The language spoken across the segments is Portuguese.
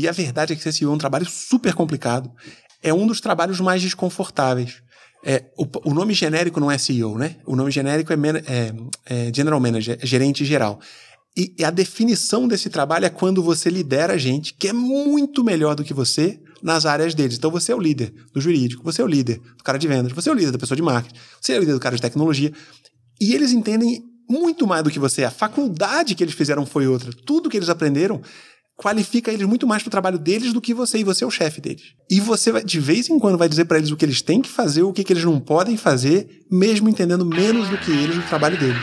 E a verdade é que ser CEO é um trabalho super complicado. É um dos trabalhos mais desconfortáveis. É, o, o, nome genérico não é CEO, né? O nome genérico é, é, é General Manager, é gerente geral. E, e, a definição desse trabalho é quando você lidera gente que é muito melhor do que você nas áreas deles. Então você é o líder do jurídico, você é o líder do cara de vendas, você é o líder da pessoa de marketing, você é o líder do cara de tecnologia. E eles entendem muito mais do que você. A faculdade que eles fizeram foi outra. Tudo que eles aprenderam qualifica eles muito mais para o trabalho deles do que você, e você é o chefe deles. E você, vai, de vez em quando, vai dizer para eles o que eles têm que fazer, o que, que eles não podem fazer, mesmo entendendo menos do que eles o trabalho deles.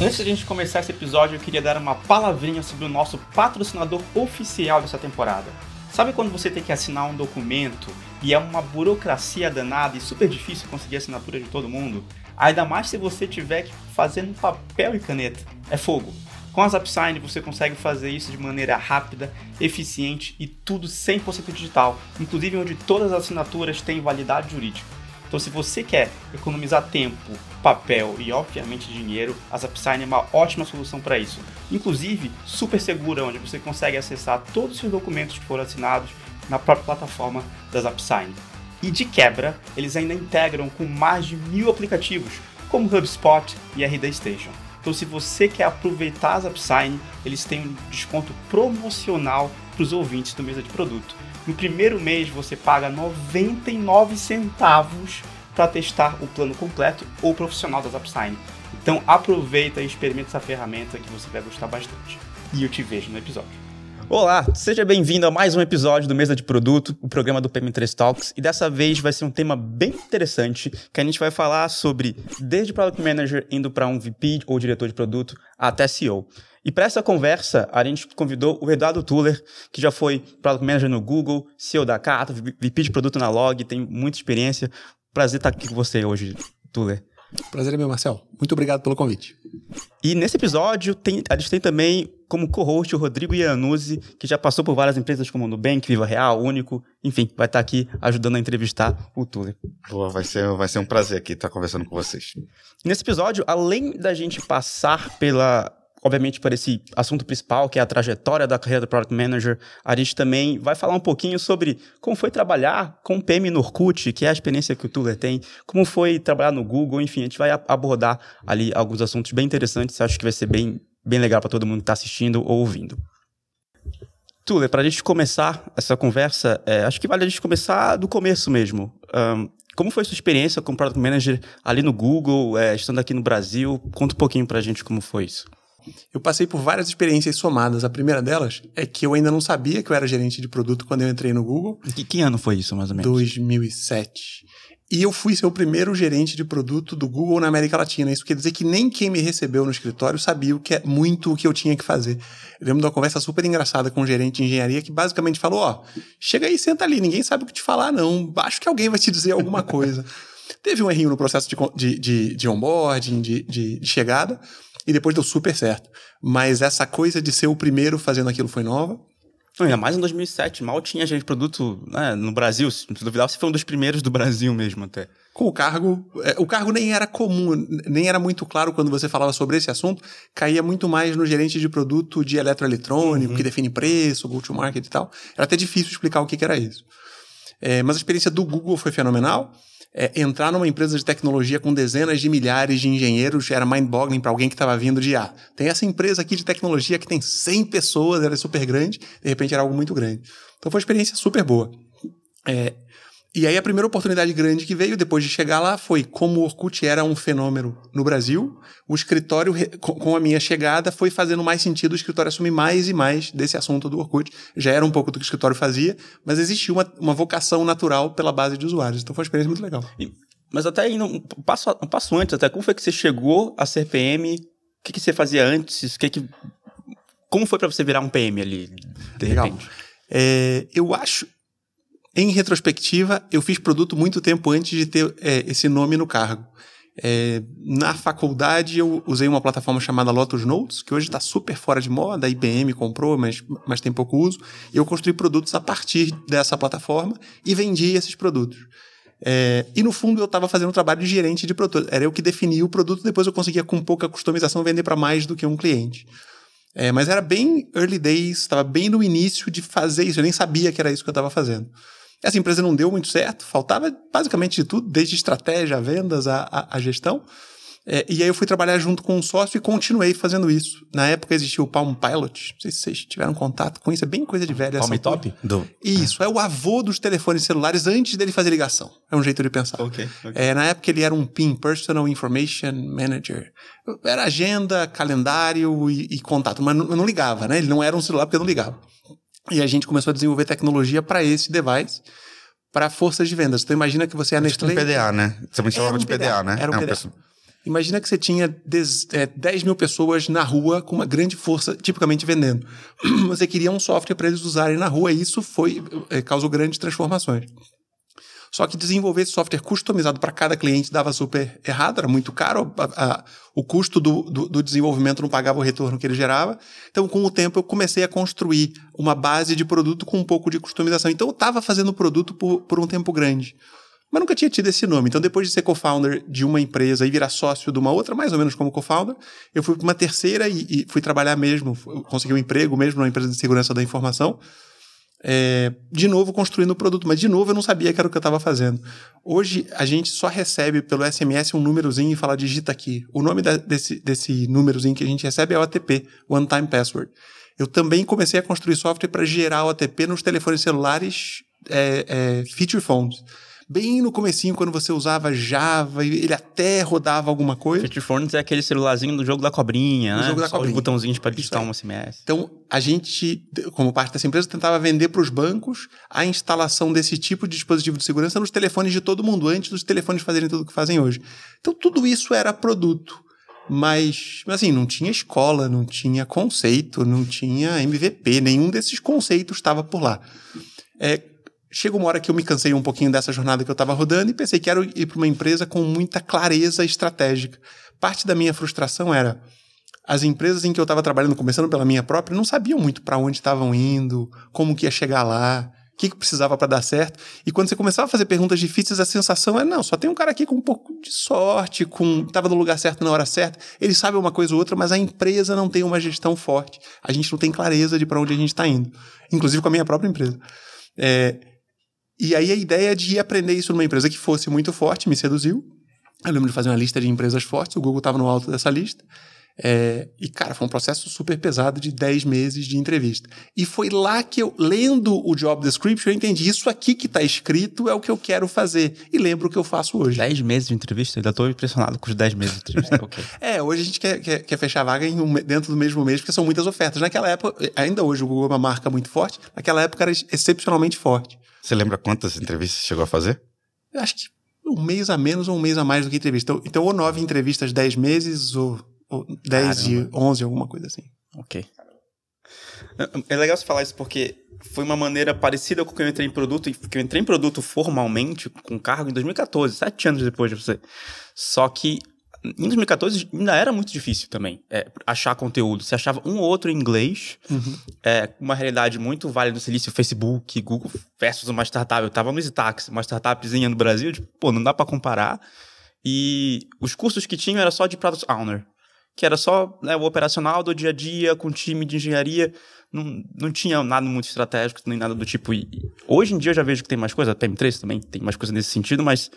Antes de a gente começar esse episódio, eu queria dar uma palavrinha sobre o nosso patrocinador oficial dessa temporada. Sabe quando você tem que assinar um documento e é uma burocracia danada e super difícil conseguir a assinatura de todo mundo? Ainda mais se você tiver que fazer no papel e caneta. É fogo. Com a ZapSign você consegue fazer isso de maneira rápida, eficiente e tudo 100% digital, inclusive onde todas as assinaturas têm validade jurídica. Então, se você quer economizar tempo, papel e, obviamente, dinheiro, a ZapSign é uma ótima solução para isso. Inclusive, super segura, onde você consegue acessar todos os documentos que foram assinados na própria plataforma da ZapSign. E de quebra, eles ainda integram com mais de mil aplicativos, como HubSpot e RD Station. Então, se você quer aproveitar a ZapSign, eles têm um desconto promocional para os ouvintes do Mesa de Produto. No primeiro mês você paga 99 centavos para testar o plano completo ou profissional da Zapsign. Então aproveita e experimenta essa ferramenta que você vai gostar bastante. E eu te vejo no episódio. Olá, seja bem-vindo a mais um episódio do Mesa de Produto, o programa do PM3 Talks. E dessa vez vai ser um tema bem interessante, que a gente vai falar sobre desde Product Manager indo para um VP ou diretor de produto até CEO. E para essa conversa, a gente convidou o Eduardo Tuller, que já foi Product Manager no Google, CEO da Cata, VP de produto na Log, tem muita experiência. Prazer estar aqui com você hoje, Tuller. Prazer é meu, Marcel. Muito obrigado pelo convite. E nesse episódio, tem, a gente tem também como co-host o Rodrigo Iannuzzi, que já passou por várias empresas como Nubank, Viva Real, Único, enfim, vai estar aqui ajudando a entrevistar o Tuller. Boa, vai ser, vai ser um prazer aqui estar conversando com vocês. Nesse episódio, além da gente passar pela obviamente, para esse assunto principal, que é a trajetória da carreira do Product Manager, a gente também vai falar um pouquinho sobre como foi trabalhar com o PM no Orkut, que é a experiência que o Tuller tem, como foi trabalhar no Google, enfim, a gente vai abordar ali alguns assuntos bem interessantes, acho que vai ser bem, bem legal para todo mundo que está assistindo ou ouvindo. Tuller, para a gente começar essa conversa, é, acho que vale a gente começar do começo mesmo. Um, como foi sua experiência como Product Manager ali no Google, é, estando aqui no Brasil? Conta um pouquinho para a gente como foi isso. Eu passei por várias experiências somadas. A primeira delas é que eu ainda não sabia que eu era gerente de produto quando eu entrei no Google. Que, que ano foi isso, mais ou menos? 2007. E eu fui ser o primeiro gerente de produto do Google na América Latina. Isso quer dizer que nem quem me recebeu no escritório sabia o que é muito o que eu tinha que fazer. Eu lembro de uma conversa super engraçada com um gerente de engenharia que basicamente falou: Ó, oh, chega aí, senta ali, ninguém sabe o que te falar, não. Acho que alguém vai te dizer alguma coisa. Teve um errinho no processo de, de, de, de onboarding, de, de, de chegada, e depois deu super certo. Mas essa coisa de ser o primeiro fazendo aquilo foi nova. Ainda mais em 2007, mal tinha gente de produto né, no Brasil. Se duvidar, você foi um dos primeiros do Brasil mesmo até. Com o cargo, é, o cargo nem era comum, nem era muito claro quando você falava sobre esse assunto, caía muito mais no gerente de produto de eletroeletrônico, uhum. que define preço, go-to-market e tal. Era até difícil explicar o que, que era isso. É, mas a experiência do Google foi fenomenal é, entrar numa empresa de tecnologia com dezenas de milhares de engenheiros era mind-boggling para alguém que estava vindo de ah, tem essa empresa aqui de tecnologia que tem 100 pessoas, era super grande, de repente era algo muito grande. Então foi uma experiência super boa. É, e aí a primeira oportunidade grande que veio depois de chegar lá foi como o Orkut era um fenômeno no Brasil, o escritório, com a minha chegada, foi fazendo mais sentido o escritório assumir mais e mais desse assunto do Orkut. Já era um pouco do que o escritório fazia, mas existia uma, uma vocação natural pela base de usuários. Então foi uma experiência muito legal. E, mas até indo um passo, um passo antes, até como foi que você chegou a ser PM? O que, que você fazia antes? Que que, como foi para você virar um PM ali, de legal. repente? É, eu acho, em retrospectiva, eu fiz produto muito tempo antes de ter é, esse nome no cargo. É, na faculdade eu usei uma plataforma chamada Lotus Notes, que hoje está super fora de moda, a IBM comprou, mas, mas tem pouco uso. Eu construí produtos a partir dessa plataforma e vendi esses produtos. É, e no fundo eu estava fazendo um trabalho de gerente de produto. Era eu que definia o produto, depois eu conseguia com pouca customização vender para mais do que um cliente. É, mas era bem early days, estava bem no início de fazer isso. Eu nem sabia que era isso que eu estava fazendo. Essa empresa não deu muito certo, faltava basicamente de tudo, desde estratégia, vendas, a, a, a gestão. É, e aí eu fui trabalhar junto com um sócio e continuei fazendo isso. Na época existia o Palm Pilot. Não sei se vocês tiveram contato com isso, é bem coisa de velho. Palm Top? Do... Isso, é. é o avô dos telefones celulares antes dele fazer ligação. É um jeito de pensar. Ok. okay. É, na época ele era um PIM, Personal Information Manager. Era agenda, calendário e, e contato, mas não, eu não ligava, né? Ele não era um celular porque eu não ligava. E a gente começou a desenvolver tecnologia para esse device para forças de vendas. Então imagina que você é a Nestlé. Tipo um PDA, né? Você me chamava um de PDA, PDA, né? Era um, é PDA. Imagina que você tinha 10, é, 10 mil pessoas na rua com uma grande força, tipicamente vendendo. Você queria um software para eles usarem na rua e isso foi é, causou grandes transformações. Só que desenvolver esse software customizado para cada cliente dava super errado, era muito caro, a, a, o custo do, do, do, desenvolvimento não pagava o retorno que ele gerava. Então, com o tempo, eu comecei a construir uma base de produto com um pouco de customização. Então, eu estava fazendo o produto por, por um tempo grande mas nunca tinha tido esse nome. Então, depois de ser co-founder de uma empresa e virar sócio de uma outra, mais ou menos como co-founder, eu fui para uma terceira e, e, fui trabalhar mesmo, consegui um emprego mesmo numa empresa de segurança da informação. É, de novo construindo o produto, mas de novo eu não sabia que era o que eu estava fazendo. Hoje a gente só recebe pelo SMS um númerozinho e fala digita aqui. O nome da, desse, desse númerozinho que a gente recebe é o ATP, One Time Password. Eu também comecei a construir software para gerar o ATP nos telefones celulares é, é, feature phones bem no comecinho, quando você usava Java, ele até rodava alguma coisa. Phones é aquele celularzinho do jogo da cobrinha, o né? jogo da Só cobrinha. os botãozinhos para digitar um SMS. Então, a gente, como parte dessa empresa, tentava vender para os bancos a instalação desse tipo de dispositivo de segurança nos telefones de todo mundo, antes dos telefones fazerem tudo o que fazem hoje. Então, tudo isso era produto. Mas, assim, não tinha escola, não tinha conceito, não tinha MVP, nenhum desses conceitos estava por lá. É, chegou uma hora que eu me cansei um pouquinho dessa jornada que eu estava rodando e pensei que quero ir para uma empresa com muita clareza estratégica. Parte da minha frustração era as empresas em que eu estava trabalhando, começando pela minha própria, não sabiam muito para onde estavam indo, como que ia chegar lá, o que, que precisava para dar certo. E quando você começava a fazer perguntas difíceis, a sensação é não, só tem um cara aqui com um pouco de sorte, com estava no lugar certo na hora certa. Ele sabe uma coisa ou outra, mas a empresa não tem uma gestão forte. A gente não tem clareza de para onde a gente está indo, inclusive com a minha própria empresa. É, e aí a ideia de aprender isso numa empresa que fosse muito forte me seduziu. Eu lembro de fazer uma lista de empresas fortes, o Google estava no alto dessa lista. É, e, cara, foi um processo super pesado de 10 meses de entrevista. E foi lá que eu, lendo o job description, eu entendi isso aqui que está escrito é o que eu quero fazer. E lembro o que eu faço hoje. 10 meses de entrevista? Ainda estou impressionado com os 10 meses de entrevista. okay. É, hoje a gente quer, quer, quer fechar a vaga um, dentro do mesmo mês, porque são muitas ofertas. Naquela época, ainda hoje o Google é uma marca muito forte, naquela época era excepcionalmente forte. Você lembra quantas entrevistas chegou a fazer? Eu acho que um mês a menos ou um mês a mais do que entrevista. Então, então ou nove entrevistas, dez meses, ou, ou dez Caramba. de onze, alguma coisa assim. Ok. É legal você falar isso porque foi uma maneira parecida com que eu entrei em produto, que eu entrei em produto formalmente, com cargo, em 2014, sete anos depois de você. Só que em 2014 ainda era muito difícil também é, achar conteúdo. Você achava um ou outro em inglês, uhum. é, uma realidade muito válida no Silício, Facebook, Google versus uma startup. Eu tava no Zitax, uma startupzinha no Brasil, tipo, pô, não dá para comparar. E os cursos que tinham era só de Product Owner, que era só né, o operacional do dia a dia, com time de engenharia. Não, não tinha nada muito estratégico, nem nada do tipo. E hoje em dia eu já vejo que tem mais coisa, a PM3 também tem mais coisa nesse sentido, mas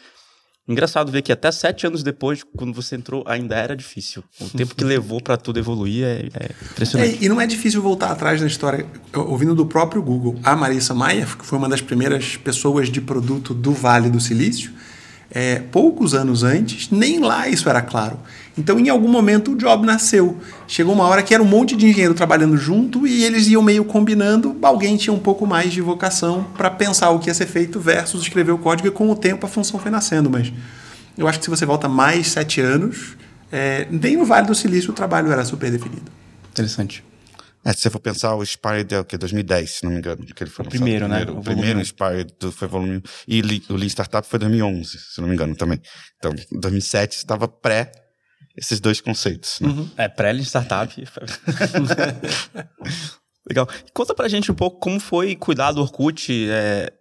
Engraçado ver que até sete anos depois, quando você entrou, ainda era difícil. O tempo que levou para tudo evoluir é, é impressionante. É, e não é difícil voltar atrás na história. Ouvindo do próprio Google, a Marissa Maia, que foi uma das primeiras pessoas de produto do Vale do Silício, é, poucos anos antes, nem lá isso era claro. Então, em algum momento, o job nasceu. Chegou uma hora que era um monte de engenheiro trabalhando junto e eles iam meio combinando. Alguém tinha um pouco mais de vocação para pensar o que ia ser feito versus escrever o código, e com o tempo a função foi nascendo. Mas eu acho que se você volta mais sete anos, é, nem no Vale do Silício o trabalho era super definido. Interessante. É, se você for pensar, o Inspired é o que? 2010, se não me engano. Que ele foi o primeiro, né? O, o primeiro Inspired foi volume. E o Lean Startup foi 2011, se não me engano também. Então, 2007 estava pré esses dois conceitos. Né? Uhum. É, pré-Lean Startup. Legal. Conta pra gente um pouco como foi cuidar do Orkut. É,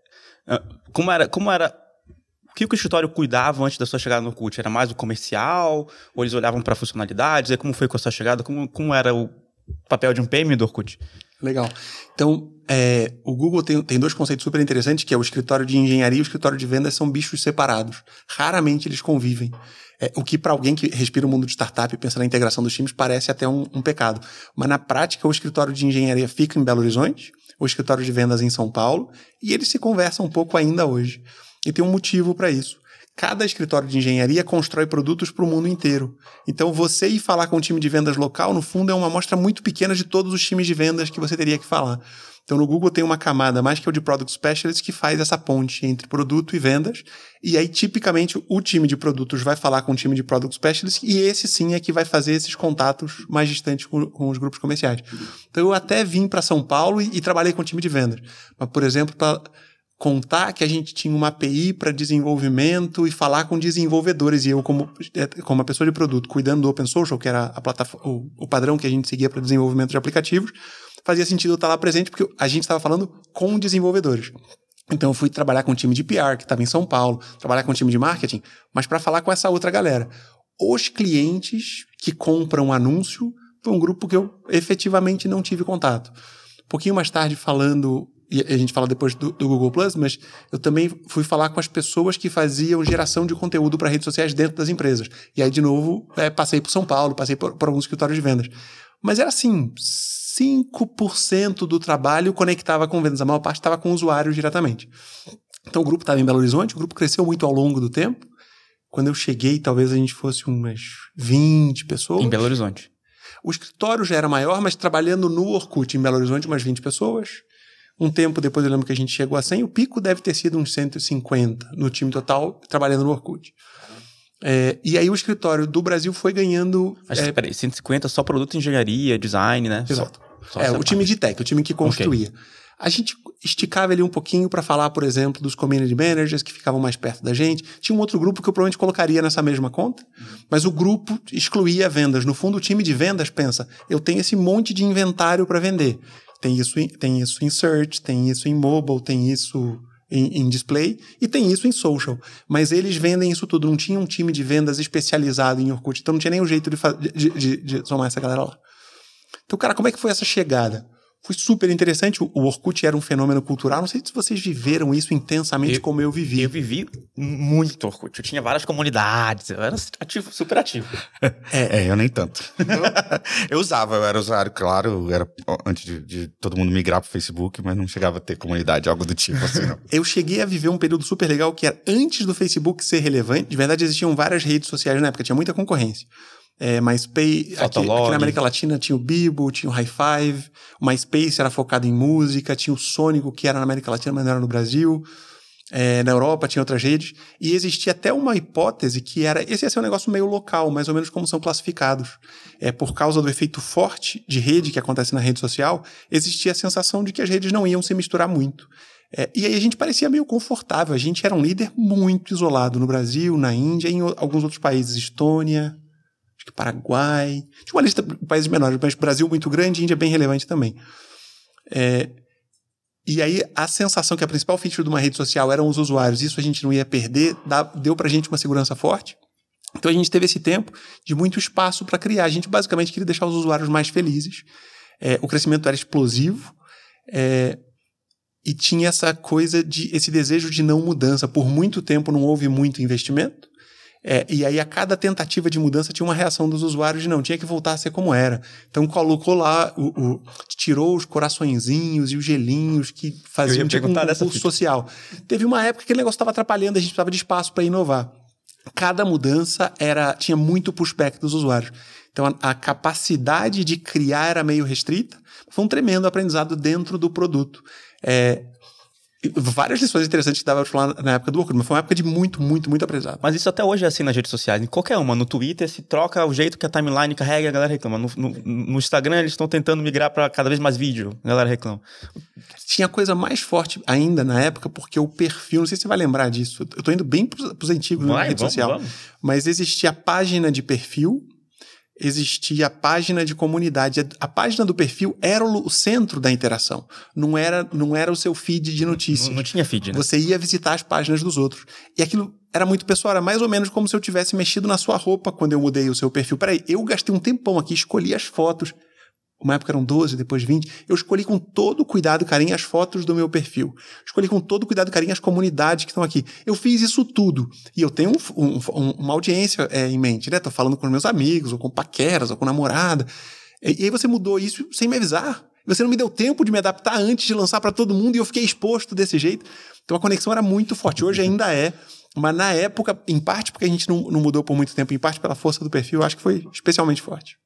como era. Como era o que o escritório cuidava antes da sua chegada no Orkut? Era mais o comercial? Ou eles olhavam para funcionalidades? E como foi com a sua chegada? Como, como era o papel de um PM do Orkut? Legal. Então, é, o Google tem, tem dois conceitos super interessantes, que é o escritório de engenharia e o escritório de vendas são bichos separados. Raramente eles convivem. É, o que para alguém que respira o mundo de startup e pensa na integração dos times parece até um, um, pecado. Mas na prática, o escritório de engenharia fica em Belo Horizonte, o escritório de vendas em São Paulo, e eles se conversam um pouco ainda hoje. E tem um motivo para isso. Cada escritório de engenharia constrói produtos para o mundo inteiro. Então, você ir falar com um time de vendas local, no fundo, é uma amostra muito pequena de todos os times de vendas que você teria que falar. Então, no Google tem uma camada mais que é o de Product Specialist que faz essa ponte entre produto e vendas. E aí, tipicamente, o time de produtos vai falar com o time de Product Specialist e esse sim é que vai fazer esses contatos mais distantes com, com os grupos comerciais. Então, eu até vim para São Paulo e, e, trabalhei com o time de vendas. Mas, por exemplo, para contar que a gente tinha uma API para desenvolvimento e falar com desenvolvedores. E eu, como, é, como uma pessoa de produto, cuidando do Open Social, que era a plataforma, o, o padrão que a gente seguia para desenvolvimento de aplicativos, fazia sentido eu estar lá presente porque a gente estava falando com desenvolvedores. Então eu fui trabalhar com o time de PR, que estava em São Paulo, trabalhar com o time de marketing, mas para falar com essa outra galera. Os clientes que compram anúncio foi um grupo que eu efetivamente não tive contato. Um pouquinho mais tarde, falando e a gente fala depois do, do, Google Plus, mas eu também fui falar com as pessoas que faziam geração de conteúdo para redes sociais dentro das empresas. E aí, de novo, é, passei por São Paulo, passei por, por alguns escritórios de vendas. Mas era assim: 5% do trabalho conectava com vendas, a maior parte estava com usuários diretamente. Então o grupo estava em Belo Horizonte, o grupo cresceu muito ao longo do tempo. Quando eu cheguei, talvez a gente fosse umas 20 pessoas. Em Belo Horizonte. O escritório já era maior, mas trabalhando no Orkut em Belo Horizonte, umas 20 pessoas. Um tempo depois eu lembro que a gente chegou a 100, o pico deve ter sido uns 150 no time total, trabalhando no Orkut. É, e aí o escritório do Brasil foi ganhando. Mas, é, peraí, 150 só produto engenharia, design, né? Exato. Só, só é, o time de tech, o time que construía. Okay. A gente esticava ele um pouquinho para falar, por exemplo, dos community managers que ficavam mais perto da gente. Tinha um outro grupo que eu provavelmente colocaria nessa mesma conta, mas o grupo excluía vendas. No fundo, o time de vendas pensa: eu tenho esse monte de inventário para vender. Tem isso, em, tem isso em search, tem isso em mobile, tem isso em, em, display e tem isso em social. Mas eles vendem isso tudo. Não tinha um time de vendas especializado em Orkut, então não tinha nenhum jeito de, de, de, de somar essa galera lá. Então, cara, como é que foi essa chegada? Foi super interessante. O Orkut era um fenômeno cultural. Não sei se vocês viveram isso intensamente eu, como eu vivi. Eu vivi muito Orkut. Eu tinha várias comunidades. Eu era ativo, super ativo. É, é eu nem tanto. eu usava, eu era usuário, claro, era antes de, de todo mundo migrar para o Facebook, mas não chegava a ter comunidade, algo do tipo assim, não. eu cheguei a viver um período super legal que era antes do Facebook ser relevante. De verdade, existiam várias redes sociais na época, tinha muita concorrência é, MySpace, aqui, aqui, na América Latina tinha o Bibo, tinha o High Five, o MySpace era focado em música, tinha o Sônico, que era na América Latina, mas não era no Brasil. É, na Europa tinha outras redes, e existia até uma hipótese que era, esse ia ser um negócio meio local, mais ou menos como são classificados. É, por causa do efeito forte de rede que acontece na rede social, existia a sensação de que as redes não iam se misturar muito. É, e aí a gente parecia meio confortável, a gente era um líder muito isolado no Brasil, na Índia, em alguns outros países, Estônia, Paraguai. Tinha uma lista de países menores, mas Brasil muito grande Índia bem relevante também. É, e aí a sensação que a principal feature de uma rede social eram os usuários, isso a gente não ia perder, dá, deu pra gente uma segurança forte. Então a gente teve esse tempo de muito espaço para criar. A gente basicamente queria deixar os usuários mais felizes. É, o crescimento era explosivo. É, e tinha essa coisa de esse desejo de não mudança. Por muito tempo não houve muito investimento. É, e aí, a cada tentativa de mudança tinha uma reação dos usuários de não, tinha que voltar a ser como era. Então, colocou lá, o, o tirou os coraçõezinhos e os gelinhos que faziam tipo um concurso social. Teve uma época que aquele negócio estava atrapalhando, a gente precisava de espaço para inovar. Cada mudança era tinha muito pushback dos usuários. Então, a, a capacidade de criar era meio restrita. Foi um tremendo aprendizado dentro do produto. É, várias lições interessantes que dava pra falar na época do Orkut, mas foi uma época de muito, muito, muito aprendizado. Mas isso até hoje é assim nas redes sociais, em qualquer uma. No Twitter se troca o jeito que a timeline carrega e a galera reclama. No, no, no Instagram eles estão tentando migrar para cada vez mais vídeo, a galera reclama. Tinha coisa mais forte ainda na época, porque o perfil, não sei se você vai lembrar disso, eu tô indo bem pros, pros antigos vai, na rede vamos, social, vamos. mas existia a página de perfil, existia a página de comunidade. A página do perfil era o centro da interação. Não era, não era o seu feed de notícias. Não, não tinha feed, né? Você ia visitar as páginas dos outros. E aquilo era muito pessoal, era mais ou menos como se eu tivesse mexido na sua roupa quando eu mudei o seu perfil. Peraí, eu gastei um tempão aqui, escolhi as fotos. Uma época eram 12, depois 20. Eu escolhi com todo cuidado e carinho as fotos do meu perfil. Escolhi com todo cuidado e carinho as comunidades que estão aqui. Eu fiz isso tudo. E eu tenho um, um, uma audiência é, em mente, né? Tô falando com meus amigos, ou com paqueras, ou com namorada. E, e aí você mudou isso sem me avisar. Você não me deu tempo de me adaptar antes de lançar para todo mundo e eu fiquei exposto desse jeito. Então a conexão era muito forte. Hoje ainda é. Mas na época, em parte porque a gente não, não mudou por muito tempo, em parte pela força do perfil, acho que foi especialmente forte.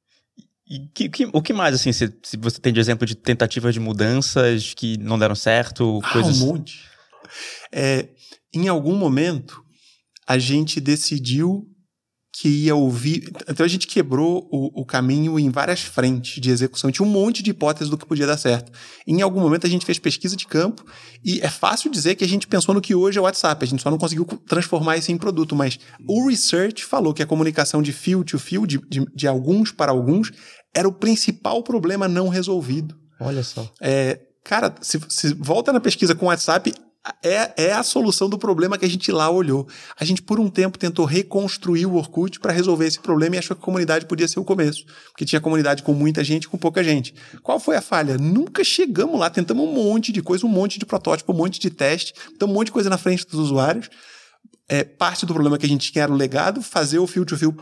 E que, que, o que mais, assim, se, se, você tem de exemplo de tentativas de mudanças que não deram certo? Ah, coisas... um monte. É, em algum momento, a gente decidiu que ia ouvir. Então a gente quebrou o, o, caminho em várias frentes de execução. Tinha um monte de hipóteses do que podia dar certo. Em algum momento a gente fez pesquisa de campo e é fácil dizer que a gente pensou no que hoje é o WhatsApp. A gente só não conseguiu transformar isso em produto. Mas o research falou que a comunicação de fio to fio, de, de, de alguns para alguns, era o principal problema não resolvido. Olha só. É, cara, se, se volta na pesquisa com o WhatsApp, é, é a solução do problema que a gente lá olhou. A gente, por um tempo, tentou reconstruir o Orkut para resolver esse problema e achou que a comunidade podia ser o começo. Porque tinha comunidade com muita gente e com pouca gente. Qual foi a falha? Nunca chegamos lá, tentamos um monte de coisa, um monte de protótipo, um monte de teste, então um monte de coisa na frente dos usuários. É, parte do problema que a gente tinha era o legado, fazer o fio to fio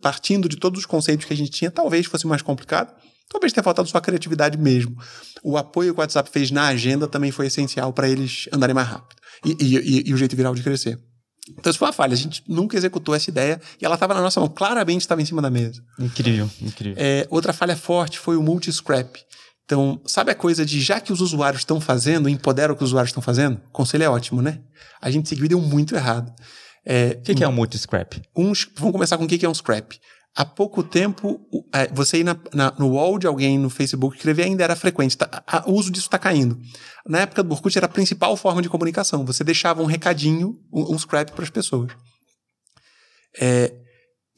partindo de todos os conceitos que a gente tinha, talvez fosse mais complicado. Talvez tenha faltado sua criatividade mesmo. O apoio que o WhatsApp fez na agenda também foi essencial para eles andarem mais rápido. E, e, e, o jeito viral de crescer. Então, isso foi uma falha. A gente nunca executou essa ideia e ela estava na nossa mão. Claramente estava em cima da mesa. Incrível, incrível. É, outra falha forte foi o multi-scrap. Então, sabe a coisa de já que os usuários estão fazendo, empodera o que os usuários estão fazendo? O conselho é ótimo, né? A gente seguiu e deu muito errado. É, o que, que é um multi-scrap? vamos começar com o que é um scrap há pouco tempo, é, você ir na, na, no wall de alguém no Facebook escrever ainda era frequente. Tá, a, o uso disso está caindo. Na época do Orkut era a principal forma de comunicação. Você deixava um recadinho, um, um scrap para as pessoas. É,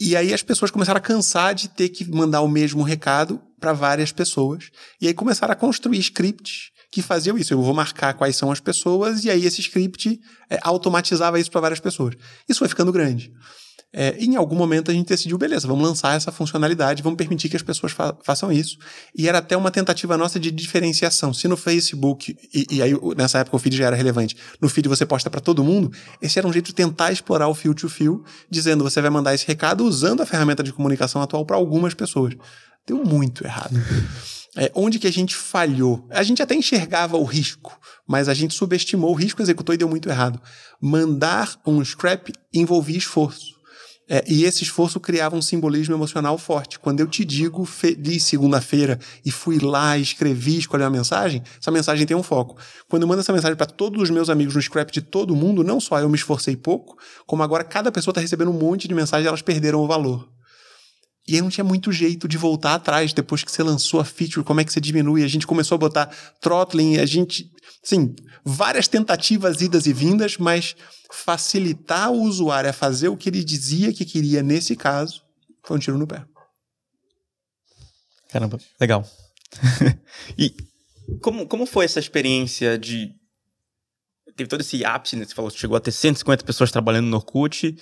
e aí as pessoas começaram a cansar de ter que mandar o mesmo recado para várias pessoas. E aí começaram a construir scripts que faziam isso. Eu vou marcar quais são as pessoas e aí esse script é, automatizava isso para várias pessoas. Isso foi ficando grande. É, em algum momento a gente decidiu, beleza, vamos lançar essa funcionalidade, vamos permitir que as pessoas fa façam isso. E era até uma tentativa nossa de diferenciação. Se no Facebook, e, e, aí nessa época o feed já era relevante, no feed você posta para todo mundo, esse era um jeito de tentar explorar o fio to fio, dizendo você vai mandar esse recado usando a ferramenta de comunicação atual para algumas pessoas. Deu muito errado. É, onde que a gente falhou? A gente até enxergava o risco, mas a gente subestimou o risco, executou e deu muito errado. Mandar um scrap envolvia esforço. É, e esse esforço criava um simbolismo emocional forte. Quando eu te digo feliz segunda-feira e fui lá, escrevi, escolhi uma mensagem, essa mensagem tem um foco. Quando eu mando essa mensagem para todos os meus amigos no scrap de todo mundo, não só eu me esforcei pouco, como agora cada pessoa está recebendo um monte de mensagens e elas perderam o valor. E aí não tinha muito jeito de voltar atrás depois que você lançou a feature, como é que você diminui? A gente começou a botar throttling, a gente, sim, várias tentativas idas e vindas, mas facilitar o usuário a fazer o que ele dizia que queria nesse caso, foi um tiro no pé. Caramba, legal. e como, como foi essa experiência de. Teve todo esse ápice, né? Você falou, chegou a ter 150 pessoas trabalhando no Orkut.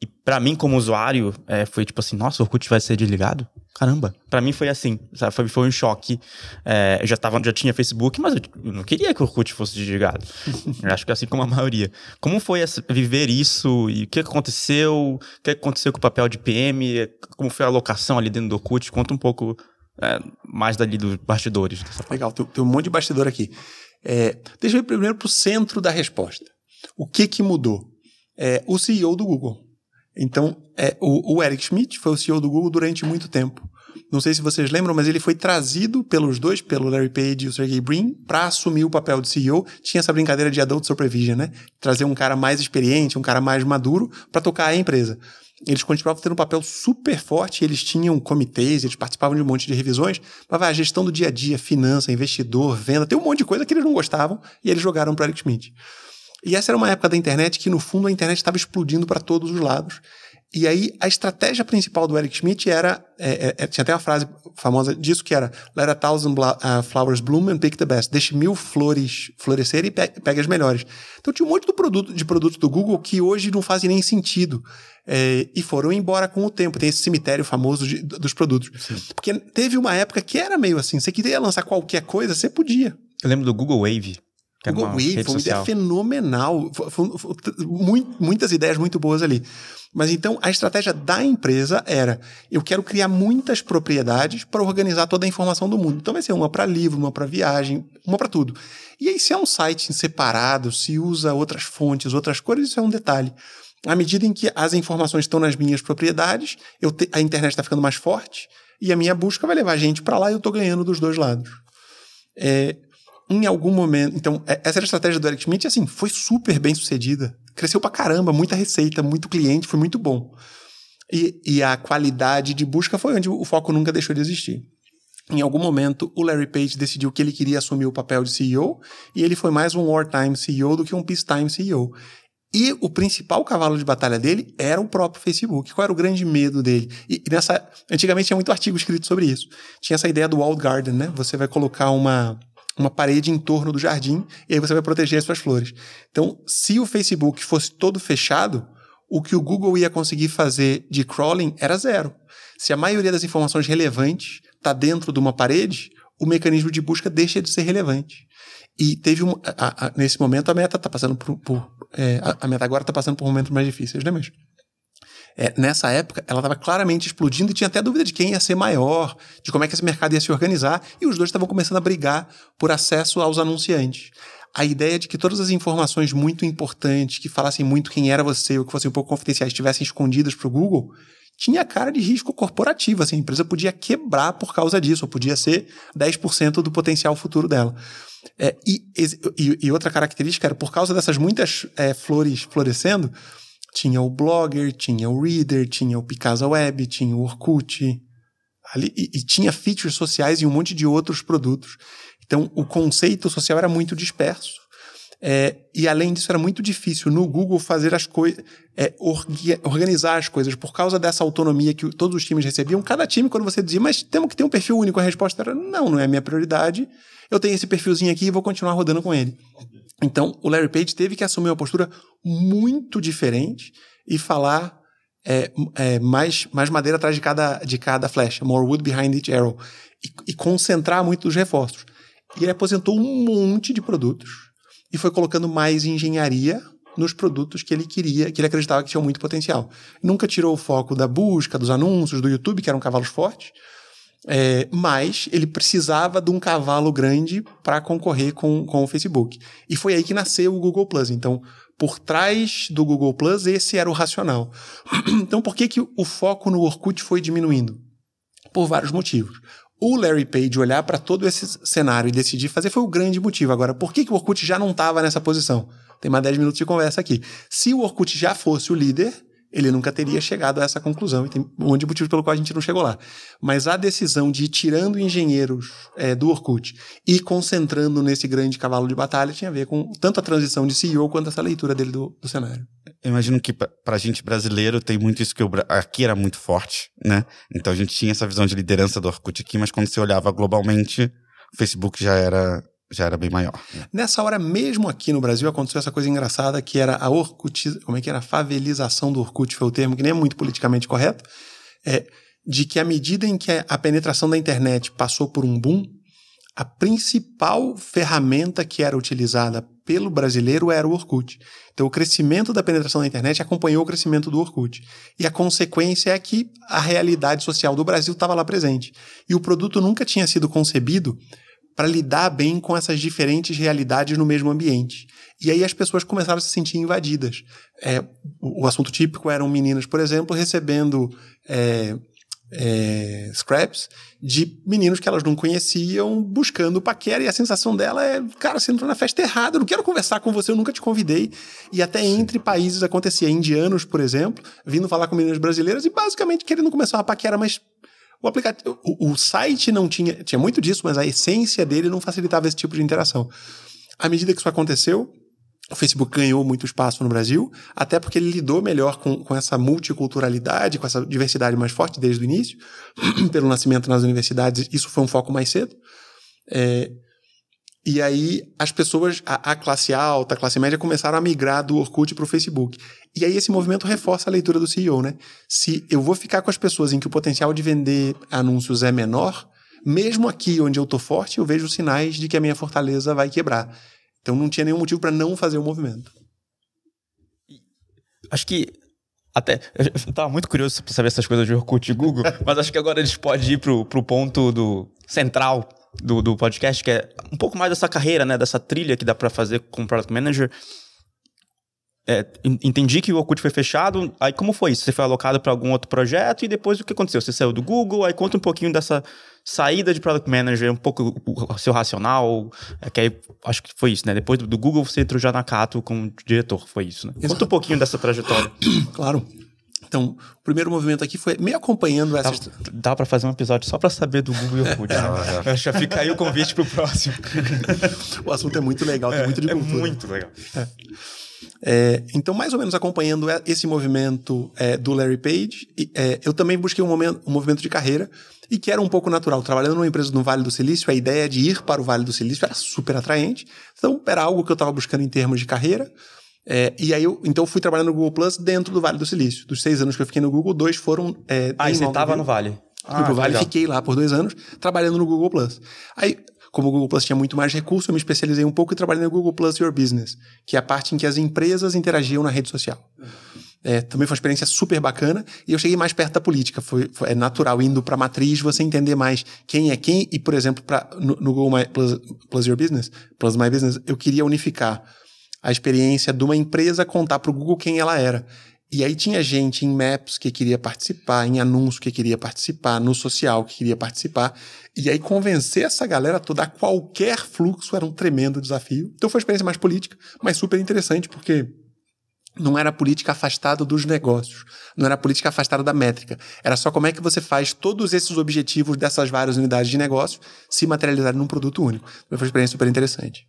E para mim, como usuário, é, foi tipo assim, nossa, o Orkut vai ser desligado? Caramba. para mim foi assim, sabe? Foi, foi um choque. É, eu já, tava, já tinha Facebook, mas eu não queria que o Orkut fosse desligado. acho que assim como a maioria. Como foi essa, viver isso? E o que aconteceu? O que aconteceu com o papel de PM? Como foi a alocação ali dentro do Orkut? Conta um pouco é, mais dali dos bastidores. Legal, tem, tem, um monte de bastidor aqui. É, deixa eu ir primeiro para o centro da resposta. O que que mudou? É, o CEO do Google. Então, é, o, o, Eric Schmidt foi o CEO do Google durante muito tempo. Não sei se vocês lembram, mas ele foi trazido pelos dois, pelo Larry Page e o Sergey Brin, para assumir o papel de CEO. Tinha essa brincadeira de adult supervision, né? Trazer um cara mais experiente, um cara mais maduro, para tocar a empresa. Eles continuavam tendo um papel super forte, eles tinham comitês, eles participavam de um monte de revisões, mas vai, a gestão do dia a dia, finança, investidor, venda, tem um monte de coisa que eles não gostavam e eles jogaram para Eric Schmidt. E essa era uma época da internet que, no fundo, a internet estava explodindo para todos os lados. E aí, a estratégia principal do Eric Schmidt era. É, é, tinha até uma frase famosa disso que era: Let a thousand uh, flowers bloom and pick the best. Deixe mil flores florescer e pe pegue as melhores. Então, tinha um monte de, produto, de produtos do Google que hoje não fazem nem sentido. É, e foram embora com o tempo. Tem esse cemitério famoso de, dos produtos. Sim. Porque teve uma época que era meio assim: você queria lançar qualquer coisa, você podia. Eu lembro do Google Wave. Google Wave foi uma ideia fenomenal. Muitas ideias muito boas ali. Mas então a estratégia da empresa era: eu quero criar muitas propriedades para organizar toda a informação do mundo. Então vai ser uma para livro, uma para viagem, uma para tudo. E aí, se é um site separado, se usa outras fontes, outras cores, isso é um detalhe. À medida em que as informações estão nas minhas propriedades, te, a internet está ficando mais forte e a minha busca vai levar gente para lá e eu estou ganhando dos dois lados. É, em algum momento. Então, é, essa era a estratégia do Eric Schmidt assim, foi super bem sucedida cresceu pra caramba, muita receita, muito cliente, foi muito bom. E, e a qualidade de busca foi onde o foco nunca deixou de existir. Em algum momento, o Larry Page decidiu que ele queria assumir o papel de CEO e ele foi mais um wartime CEO do que um peacetime CEO. E o principal cavalo de batalha dele era o próprio Facebook. Qual era o grande medo dele? E, nessa, antigamente tinha muito artigo escrito sobre isso. Tinha essa ideia do walled garden, né? Você vai colocar uma uma parede em torno do jardim e aí você vai proteger as suas flores. Então, se o Facebook fosse todo fechado, o que o Google ia conseguir fazer de crawling era zero. Se a maioria das informações relevantes está dentro de uma parede, o mecanismo de busca deixa de ser relevante. E teve um, a, a, nesse momento a meta está passando por, por é, a, a, meta agora está passando por momentos mais difíceis, né mesmo? É, nessa época, ela estava claramente explodindo e tinha até dúvida de quem ia ser maior, de como é que esse mercado ia se organizar, e os dois estavam começando a brigar por acesso aos anunciantes. A ideia de que todas as informações muito importantes, que falassem muito quem era você, ou que fossem um pouco confidenciais, estivessem escondidas para o Google, tinha cara de risco corporativo. Assim, a empresa podia quebrar por causa disso, ou podia ser 10% do potencial futuro dela. É, e, e, e, outra característica era, por causa dessas muitas é, flores florescendo, tinha o Blogger, tinha o Reader, tinha o Picasa Web, tinha o Orkut. Ali, e, e tinha features sociais e um monte de outros produtos. Então, o conceito social era muito disperso. É, e além disso, era muito difícil no Google fazer as coisas, é, organizar as coisas por causa dessa autonomia que todos os times recebiam. Cada time, quando você dizia, mas temos que ter um perfil único, a resposta era: não, não é a minha prioridade. Eu tenho esse perfilzinho aqui e vou continuar rodando com ele. Então, o Larry Page teve que assumir uma postura muito diferente e falar é, é, mais, mais madeira atrás de cada, de cada flecha, more wood behind each arrow, e, e concentrar muito os reforços. E ele aposentou um monte de produtos e foi colocando mais engenharia nos produtos que ele queria, que ele acreditava que tinham muito potencial. Nunca tirou o foco da busca, dos anúncios, do YouTube, que eram cavalos fortes, é, mas ele precisava de um cavalo grande para concorrer com, com o Facebook. E foi aí que nasceu o Google Plus. Então, por trás do Google Plus, esse era o racional. então, por que, que o foco no Orkut foi diminuindo? Por vários motivos. O Larry Page olhar para todo esse cenário e decidir fazer foi o grande motivo. Agora, por que, que o Orkut já não estava nessa posição? Tem mais 10 minutos de conversa aqui. Se o Orkut já fosse o líder, ele nunca teria chegado a essa conclusão. E tem um monte de motivos pelo qual a gente não chegou lá. Mas a decisão de ir tirando engenheiros é, do Orkut e concentrando nesse grande cavalo de batalha tinha a ver com tanto a transição de CEO quanto essa leitura dele do, do cenário. Eu imagino que para a gente brasileiro tem muito isso que o, aqui era muito forte, né? Então a gente tinha essa visão de liderança do Orkut aqui, mas quando você olhava globalmente, o Facebook já era já era bem maior. Nessa hora, mesmo aqui no Brasil, aconteceu essa coisa engraçada que era a Orkut, como é que era? A favelização do Orkut foi o termo, que nem é muito politicamente correto, é, de que à medida em que a penetração da internet passou por um boom, a principal ferramenta que era utilizada pelo brasileiro era o Orkut. Então, o crescimento da penetração da internet acompanhou o crescimento do Orkut. E a consequência é que a realidade social do Brasil estava lá presente. E o produto nunca tinha sido concebido para lidar bem com essas diferentes realidades no mesmo ambiente. E aí as pessoas começaram a se sentir invadidas. É, o, assunto típico eram meninas, por exemplo, recebendo é, é, scraps de meninos que elas não conheciam, buscando paquera, e a sensação dela é, cara, você entrou na festa errada, eu não quero conversar com você, eu nunca te convidei. E até entre países acontecia, indianos, por exemplo, vindo falar com meninas brasileiras e basicamente querendo começar uma paquera, mas o aplicativo, o, o, site não tinha, tinha muito disso, mas a essência dele não facilitava esse tipo de interação. À medida que isso aconteceu, o Facebook ganhou muito espaço no Brasil, até porque ele lidou melhor com, com essa multiculturalidade, com essa diversidade mais forte desde o início, pelo nascimento nas universidades, isso foi um foco mais cedo. É, e aí as pessoas, a, a, classe alta, a classe média, começaram a migrar do Orkut para o Facebook. E aí esse movimento reforça a leitura do CEO, né? Se eu vou ficar com as pessoas em que o potencial de vender anúncios é menor, mesmo aqui onde eu tô forte, eu vejo sinais de que a minha fortaleza vai quebrar. Então não tinha nenhum motivo para não fazer o movimento. Acho que até eu estava muito curioso para saber essas coisas de Orkut e Google, mas acho que agora a gente pode ir pro, pro ponto do central do, do podcast, que é um pouco mais dessa carreira, né, dessa trilha que dá para fazer com Product Manager. É, entendi que o Orkut foi fechado. Aí como foi isso? Você foi alocado para algum outro projeto e depois o que aconteceu? Você saiu do Google? Aí conta um pouquinho dessa saída de Product Manager, um pouco o seu racional. É, que aí acho que foi isso, né? Depois do Google você entrou já na Cato como diretor, foi isso, né? Conta um pouquinho dessa trajetória. Claro. Então, o primeiro movimento aqui foi meio acompanhando essa. Dá, dá para fazer um episódio só para saber do Google e Orkut. né? Já fica aí o convite pro próximo. o assunto é muito legal, tem muito de é cultura. É muito legal. É. É, então, mais ou menos acompanhando esse movimento é, do Larry Page, é, eu também busquei um, momento, um movimento de carreira e que era um pouco natural. Trabalhando numa empresa no Vale do Silício, a ideia de ir para o Vale do Silício era super atraente. Então, era algo que eu estava buscando em termos de carreira. É, e aí eu, então eu fui trabalhando no Google Plus dentro do Vale do Silício. Dos seis anos que eu fiquei no Google, dois foram. É, ah, você estava no Vale? Ah, fui pro Vale, legal. fiquei lá por dois anos, trabalhando no Google Plus. Aí, como o Google Plus tinha muito mais recurso, eu me especializei um pouco e trabalhei no Google Plus Your Business, que é a parte em que as empresas interagiam na rede social. É, também foi uma experiência super bacana e eu cheguei mais perto da política. Foi, foi é natural indo para a matriz você entender mais quem é quem e, por exemplo, pra, no, no Google My, Plus, Plus Your Business, Plus My Business, eu queria unificar a experiência de uma empresa contar para o Google quem ela era. E aí tinha gente em Maps que queria participar, em anúncio que queria participar, no social que queria participar. E aí convencer essa galera toda a qualquer fluxo era um tremendo desafio. Então foi uma experiência mais política, mas super interessante, porque não era política afastada dos negócios, não era política afastada da métrica. Era só como é que você faz todos esses objetivos dessas várias unidades de negócio se materializarem num produto único. Foi uma experiência super interessante.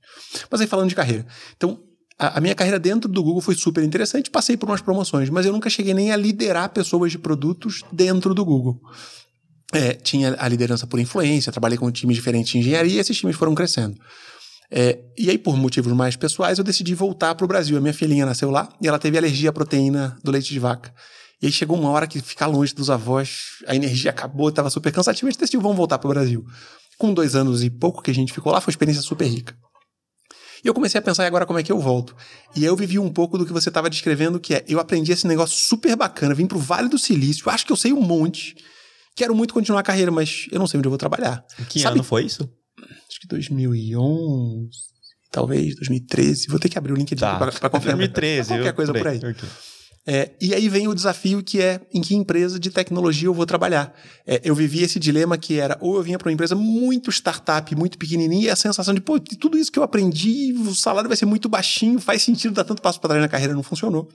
Mas aí falando de carreira. Então, a, minha carreira dentro do Google foi super interessante, passei por umas promoções, mas eu nunca cheguei nem a liderar pessoas de produtos dentro do Google. É, tinha a liderança por influência, trabalhei com times diferentes de engenharia e esses times foram crescendo. É, e aí, por motivos mais pessoais, eu decidi voltar para o Brasil. A minha filhinha nasceu lá e ela teve alergia à proteína do leite de vaca. E aí chegou uma hora que ficar longe dos avós, a energia acabou, estava super cansativo, a gente decidiu, vamos voltar para o Brasil. Com dois anos e pouco que a gente ficou lá, foi uma experiência super rica. E eu comecei a pensar, agora como é que eu volto? E eu vivi um pouco do que você estava descrevendo, que é, eu aprendi esse negócio super bacana, vim para o Vale do Silício, acho que eu sei um monte, quero muito continuar a carreira, mas eu não sei onde eu vou trabalhar. Que Sabe? ano foi isso? Acho que 2011, talvez 2013. Vou ter que abrir o LinkedIn tá. para confirmar. 2013. Qualquer coisa por aí. Okay. É, e aí vem o desafio que é em que empresa de tecnologia eu vou trabalhar. É, eu vivi esse dilema que era ou eu vinha para uma empresa muito startup, muito pequenininha, e a sensação de, pô, tudo isso que eu aprendi, o salário vai ser muito baixinho, faz sentido dar tanto passo para trás na carreira, não funcionou.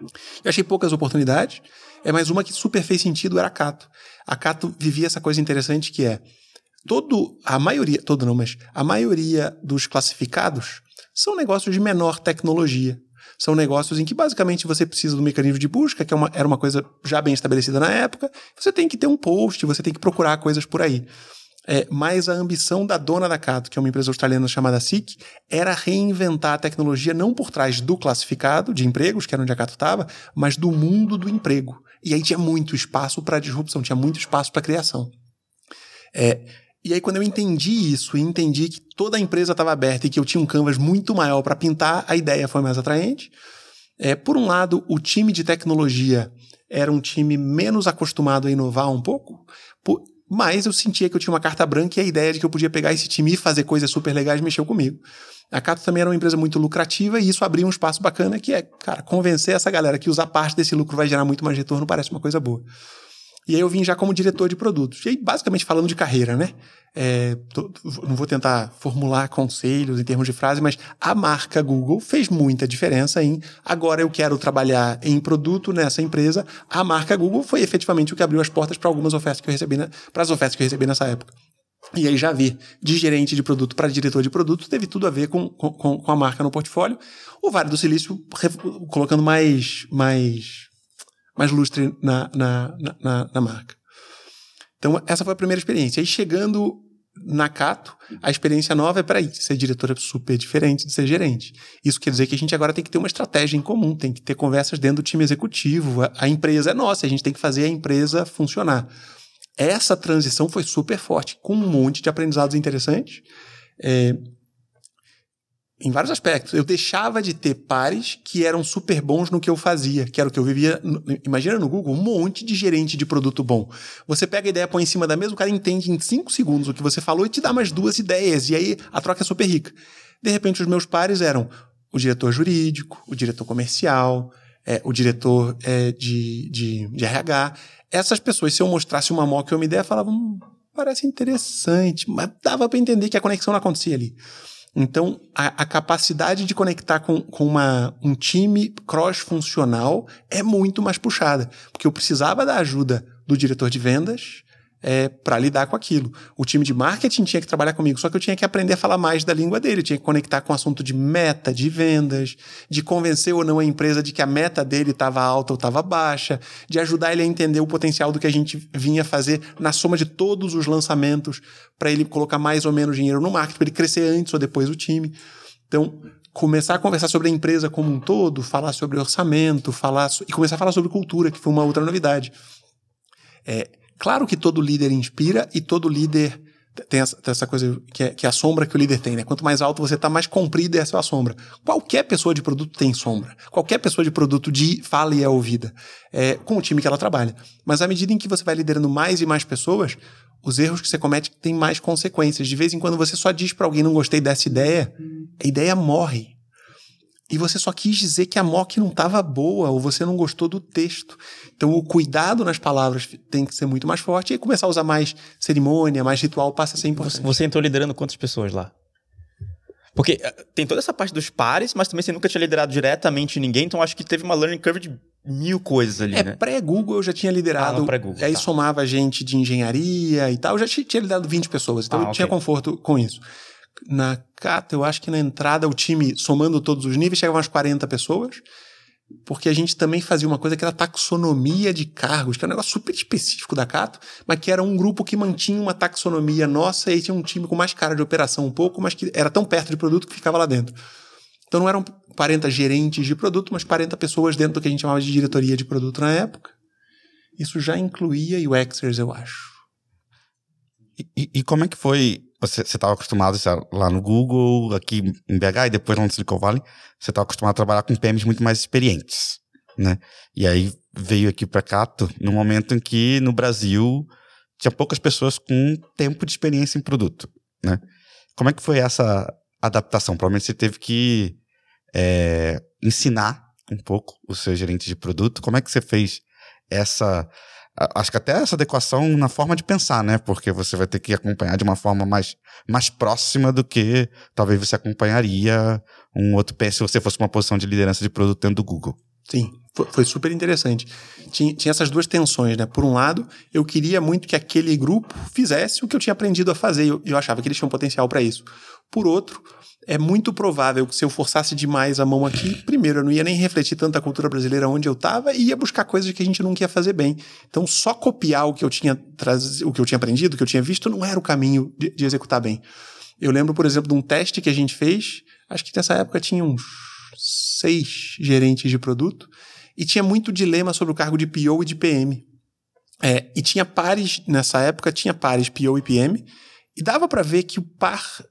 Eu achei poucas oportunidades, é mais uma que super fez sentido era a Cato. A Cato vivia essa coisa interessante que é todo a maioria, todo não, mas a maioria dos classificados são negócios de menor tecnologia. São negócios em que basicamente você precisa do mecanismo de busca, que é uma, era uma coisa já bem estabelecida na época. Você tem que ter um post, você tem que procurar coisas por aí. É, mas a ambição da dona da Cato, que é uma empresa australiana chamada SIC, era reinventar a tecnologia não por trás do classificado de empregos, que era onde a Cato estava, mas do mundo do emprego. E aí tinha muito espaço para disrupção, tinha muito espaço para criação. É, e aí, quando eu entendi isso e entendi que toda a empresa estava aberta e que eu tinha um canvas muito maior para pintar, a ideia foi mais atraente. É, por um lado, o time de tecnologia era um time menos acostumado a inovar um pouco, mas eu sentia que eu tinha uma carta branca e a ideia de que eu podia pegar esse time e fazer coisas super legais mexeu comigo. A Cato também era uma empresa muito lucrativa e isso abriu um espaço bacana que é, cara, convencer essa galera que usar parte desse lucro vai gerar muito mais retorno parece uma coisa boa. E aí eu vim já como diretor de produtos. E aí, basicamente, falando de carreira, né? É, tô, não vou tentar formular conselhos em termos de frase, mas a marca Google fez muita diferença em agora eu quero trabalhar em produto nessa empresa. A marca Google foi efetivamente o que abriu as portas para algumas ofertas que eu recebi, para as ofertas que eu recebi nessa época. E aí já ver de gerente de produto para diretor de produto teve tudo a ver com, com, com a marca no portfólio. O Vale do Silício colocando mais, mais, mais lustre na, na, na, na marca. Então, essa foi a primeira experiência. Aí chegando na Cato, a experiência nova é para. Ser diretor é super diferente de ser gerente. Isso quer dizer que a gente agora tem que ter uma estratégia em comum, tem que ter conversas dentro do time executivo. A, a empresa é nossa, a gente tem que fazer a empresa funcionar. Essa transição foi super forte, com um monte de aprendizados interessantes. É, em vários aspectos. Eu deixava de ter pares que eram super bons no que eu fazia, que era o que eu vivia. Imagina no Google, um monte de gerente de produto bom. Você pega a ideia, põe em cima da mesa, o cara entende em cinco segundos o que você falou e te dá mais duas ideias. E aí a troca é super rica. De repente, os meus pares eram o diretor jurídico, o diretor comercial, é, o diretor é, de, de, de RH. Essas pessoas, se eu mostrasse uma mock ou uma ideia, falavam, hum, parece interessante, mas dava para entender que a conexão não acontecia ali. Então, a, a, capacidade de conectar com, com uma, um time cross-funcional é muito mais puxada, porque eu precisava da ajuda do diretor de vendas, é, para lidar com aquilo. O time de marketing tinha que trabalhar comigo, só que eu tinha que aprender a falar mais da língua dele, tinha que conectar com o assunto de meta, de vendas, de convencer ou não a empresa de que a meta dele estava alta ou estava baixa, de ajudar ele a entender o potencial do que a gente vinha fazer na soma de todos os lançamentos, para ele colocar mais ou menos dinheiro no marketing, para ele crescer antes ou depois do time. Então, começar a conversar sobre a empresa como um todo, falar sobre orçamento, falar e começar a falar sobre cultura, que foi uma outra novidade. É, Claro que todo líder inspira e todo líder tem essa, tem essa coisa que é, que é, a sombra que o líder tem, né? Quanto mais alto você está, mais comprida é a sua sombra. Qualquer pessoa de produto tem sombra. Qualquer pessoa de produto de fala e é ouvida. É, com o time que ela trabalha. Mas à medida em que você vai liderando mais e mais pessoas, os erros que você comete têm mais consequências. De vez em quando você só diz para alguém não gostei dessa ideia, a ideia morre e você só quis dizer que a mock não estava boa ou você não gostou do texto. Então o cuidado nas palavras tem que ser muito mais forte e começar a usar mais cerimônia, mais ritual passa a ser importante. Você entrou liderando quantas pessoas lá? Porque eh, tem toda essa parte dos pares, mas também você nunca tinha liderado diretamente ninguém, então acho que teve uma learning curve de mil coisas ali, é, né? pré-Google eu já tinha liderado. Ah, pré-Google. Aí tá. somava gente de engenharia e tal. Eu já tinha liderado 20 pessoas, então ah, eu okay. tinha conforto com isso. Na Cata, eu acho que na entrada o time, somando todos os níveis, chegava umas 40 pessoas, porque a gente também fazia uma coisa que era taxonomia de cargos, que é um negócio super específico da Cato, mas que era um grupo que mantinha uma taxonomia nossa e tinha um time com mais cara de operação um pouco, mas que era tão perto de produto que ficava lá dentro. Então não eram 40 gerentes de produto, mas 40 pessoas dentro do que a gente chamava de diretoria de produto na época. Isso já incluía UXers, eu acho. E, e, e como é que foi você estava acostumado lá no Google, aqui em BH e depois lá no Silicon Valley, você estava acostumado a trabalhar com PMs muito mais experientes, né? E aí veio aqui para Cato no momento em que no Brasil tinha poucas pessoas com tempo de experiência em produto, né? Como é que foi essa adaptação? Provavelmente você teve que é, ensinar um pouco o seu gerente de produto. Como é que você fez essa acho que até essa adequação na forma de pensar, né? Porque você vai ter que acompanhar de uma forma mais, mais próxima do que talvez você acompanharia um outro se você fosse uma posição de liderança de produto dentro do Google. Sim, foi, super interessante. Tinha, tinha essas duas tensões, né? Por um lado, eu queria muito que aquele grupo fizesse o que eu tinha aprendido a fazer, e eu, eu achava que eles tinham potencial para isso. Por outro, é muito provável que se eu forçasse demais a mão aqui, primeiro, eu não ia nem refletir tanto a cultura brasileira onde eu estava e ia buscar coisas que a gente nunca ia fazer bem. Então, só copiar o que eu tinha o que eu tinha aprendido, o que eu tinha visto, não era o caminho de, de executar bem. Eu lembro, por exemplo, de um teste que a gente fez, acho que nessa época tinha uns seis gerentes de produto, e tinha muito dilema sobre o cargo de PO e de PM. É, e tinha pares, nessa época, tinha pares PO e PM, e dava para ver que o par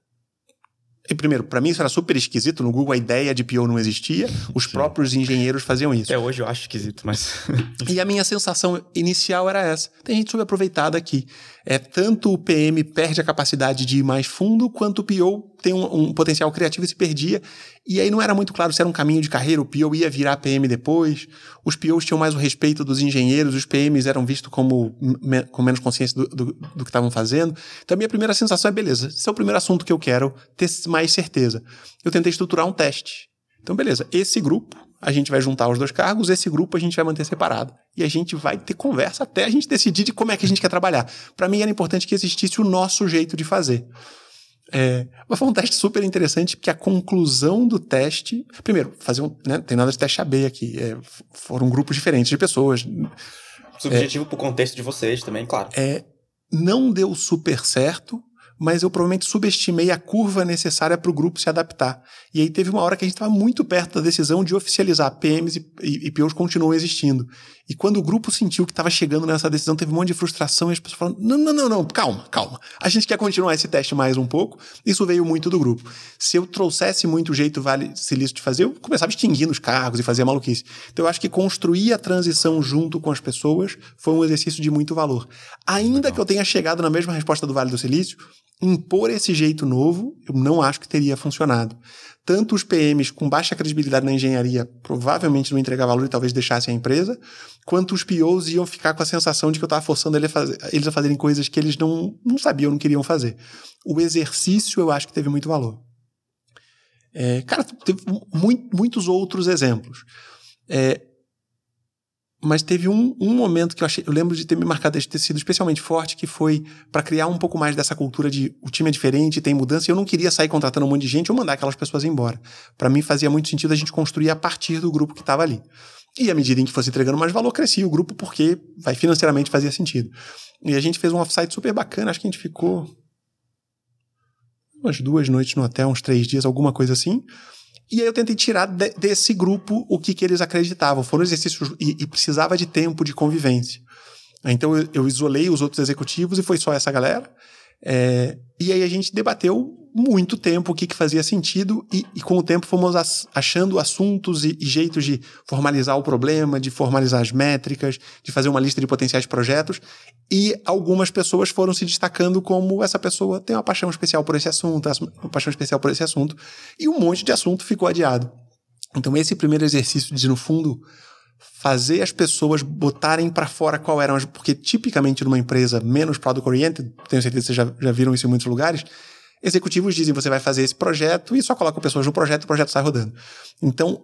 e primeiro, para mim isso era super esquisito. No Google a ideia de PO não existia. Os Sim. próprios engenheiros faziam isso. É, hoje eu acho esquisito, mas. e a minha sensação inicial era essa. Tem gente subaproveitada aqui. É tanto o PM perde a capacidade de ir mais fundo, quanto o PO tem um, um, potencial criativo e se perdia. E aí não era muito claro se era um caminho de carreira, o PO ia virar PM depois. Os POs tinham mais o respeito dos engenheiros, os PMs eram vistos como me, com menos consciência do, do, do que estavam fazendo. Então a minha primeira sensação é, beleza, esse é o primeiro assunto que eu quero ter mais certeza. Eu tentei estruturar um teste. Então, beleza, esse grupo, a gente vai juntar os dois cargos, esse grupo a gente vai manter separado. E a gente vai ter conversa até a gente decidir de como é que a gente quer trabalhar. Para mim era importante que existisse o nosso jeito de fazer. É, mas foi um teste super interessante, porque a conclusão do teste. Primeiro, fazer um. Né, tem nada de teste AB aqui. É, foram grupos diferentes de pessoas. Subjetivo é, pro contexto de vocês também, claro. É, não deu super certo, mas eu provavelmente subestimei a curva necessária para o grupo se adaptar. E aí teve uma hora que a gente estava muito perto da decisão de oficializar. PMs e, e, e POs continuam existindo. E quando o grupo sentiu que estava chegando nessa decisão, teve um monte de frustração e as pessoas falaram: não, não, não, não, calma, calma. A gente quer continuar esse teste mais um pouco. Isso veio muito do grupo. Se eu trouxesse muito o jeito Vale Silício de fazer, eu começava extinguindo os cargos e fazia maluquice. Então eu acho que construir a transição junto com as pessoas foi um exercício de muito valor. Ainda Legal. que eu tenha chegado na mesma resposta do Vale do Silício, impor esse jeito novo, eu não acho que teria funcionado. Tanto os PMs com baixa credibilidade na engenharia provavelmente não entregar valor e talvez deixassem a empresa, quanto os POs iam ficar com a sensação de que eu estava forçando eles a, fazer, eles a fazerem coisas que eles não, não sabiam, não queriam fazer. O exercício eu acho que teve muito valor. É, cara, teve muito, muitos outros exemplos. É, mas teve um, um momento que eu achei, eu lembro de ter me marcado, de ter sido especialmente forte, que foi para criar um pouco mais dessa cultura de o time é diferente, tem mudança, e eu não queria sair contratando um monte de gente ou mandar aquelas pessoas embora. Para mim fazia muito sentido a gente construir a partir do grupo que estava ali. E à medida em que fosse entregando mais valor, crescia o grupo porque vai financeiramente fazia sentido. E a gente fez um offsite super bacana, acho que a gente ficou umas duas noites no hotel, uns três dias, alguma coisa assim. E aí eu tentei tirar de, desse grupo o que, que eles acreditavam. Foram exercícios e, e precisava de tempo de convivência. Então eu, eu, isolei os outros executivos e foi só essa galera. É, e aí a gente debateu muito tempo o que, que fazia sentido e, e, com o tempo fomos achando assuntos e, e, jeitos de formalizar o problema, de formalizar as métricas, de fazer uma lista de potenciais projetos e algumas pessoas foram se destacando como essa pessoa tem uma paixão especial por esse assunto, uma paixão especial por esse assunto e um monte de assunto ficou adiado. Então esse primeiro exercício de no fundo fazer as pessoas botarem para fora qual eram as porque tipicamente numa empresa menos product oriented, tenho certeza que vocês já, já viram isso em muitos lugares, executivos dizem você vai fazer esse projeto e só coloca pessoas no projeto e o projeto sai rodando. Então,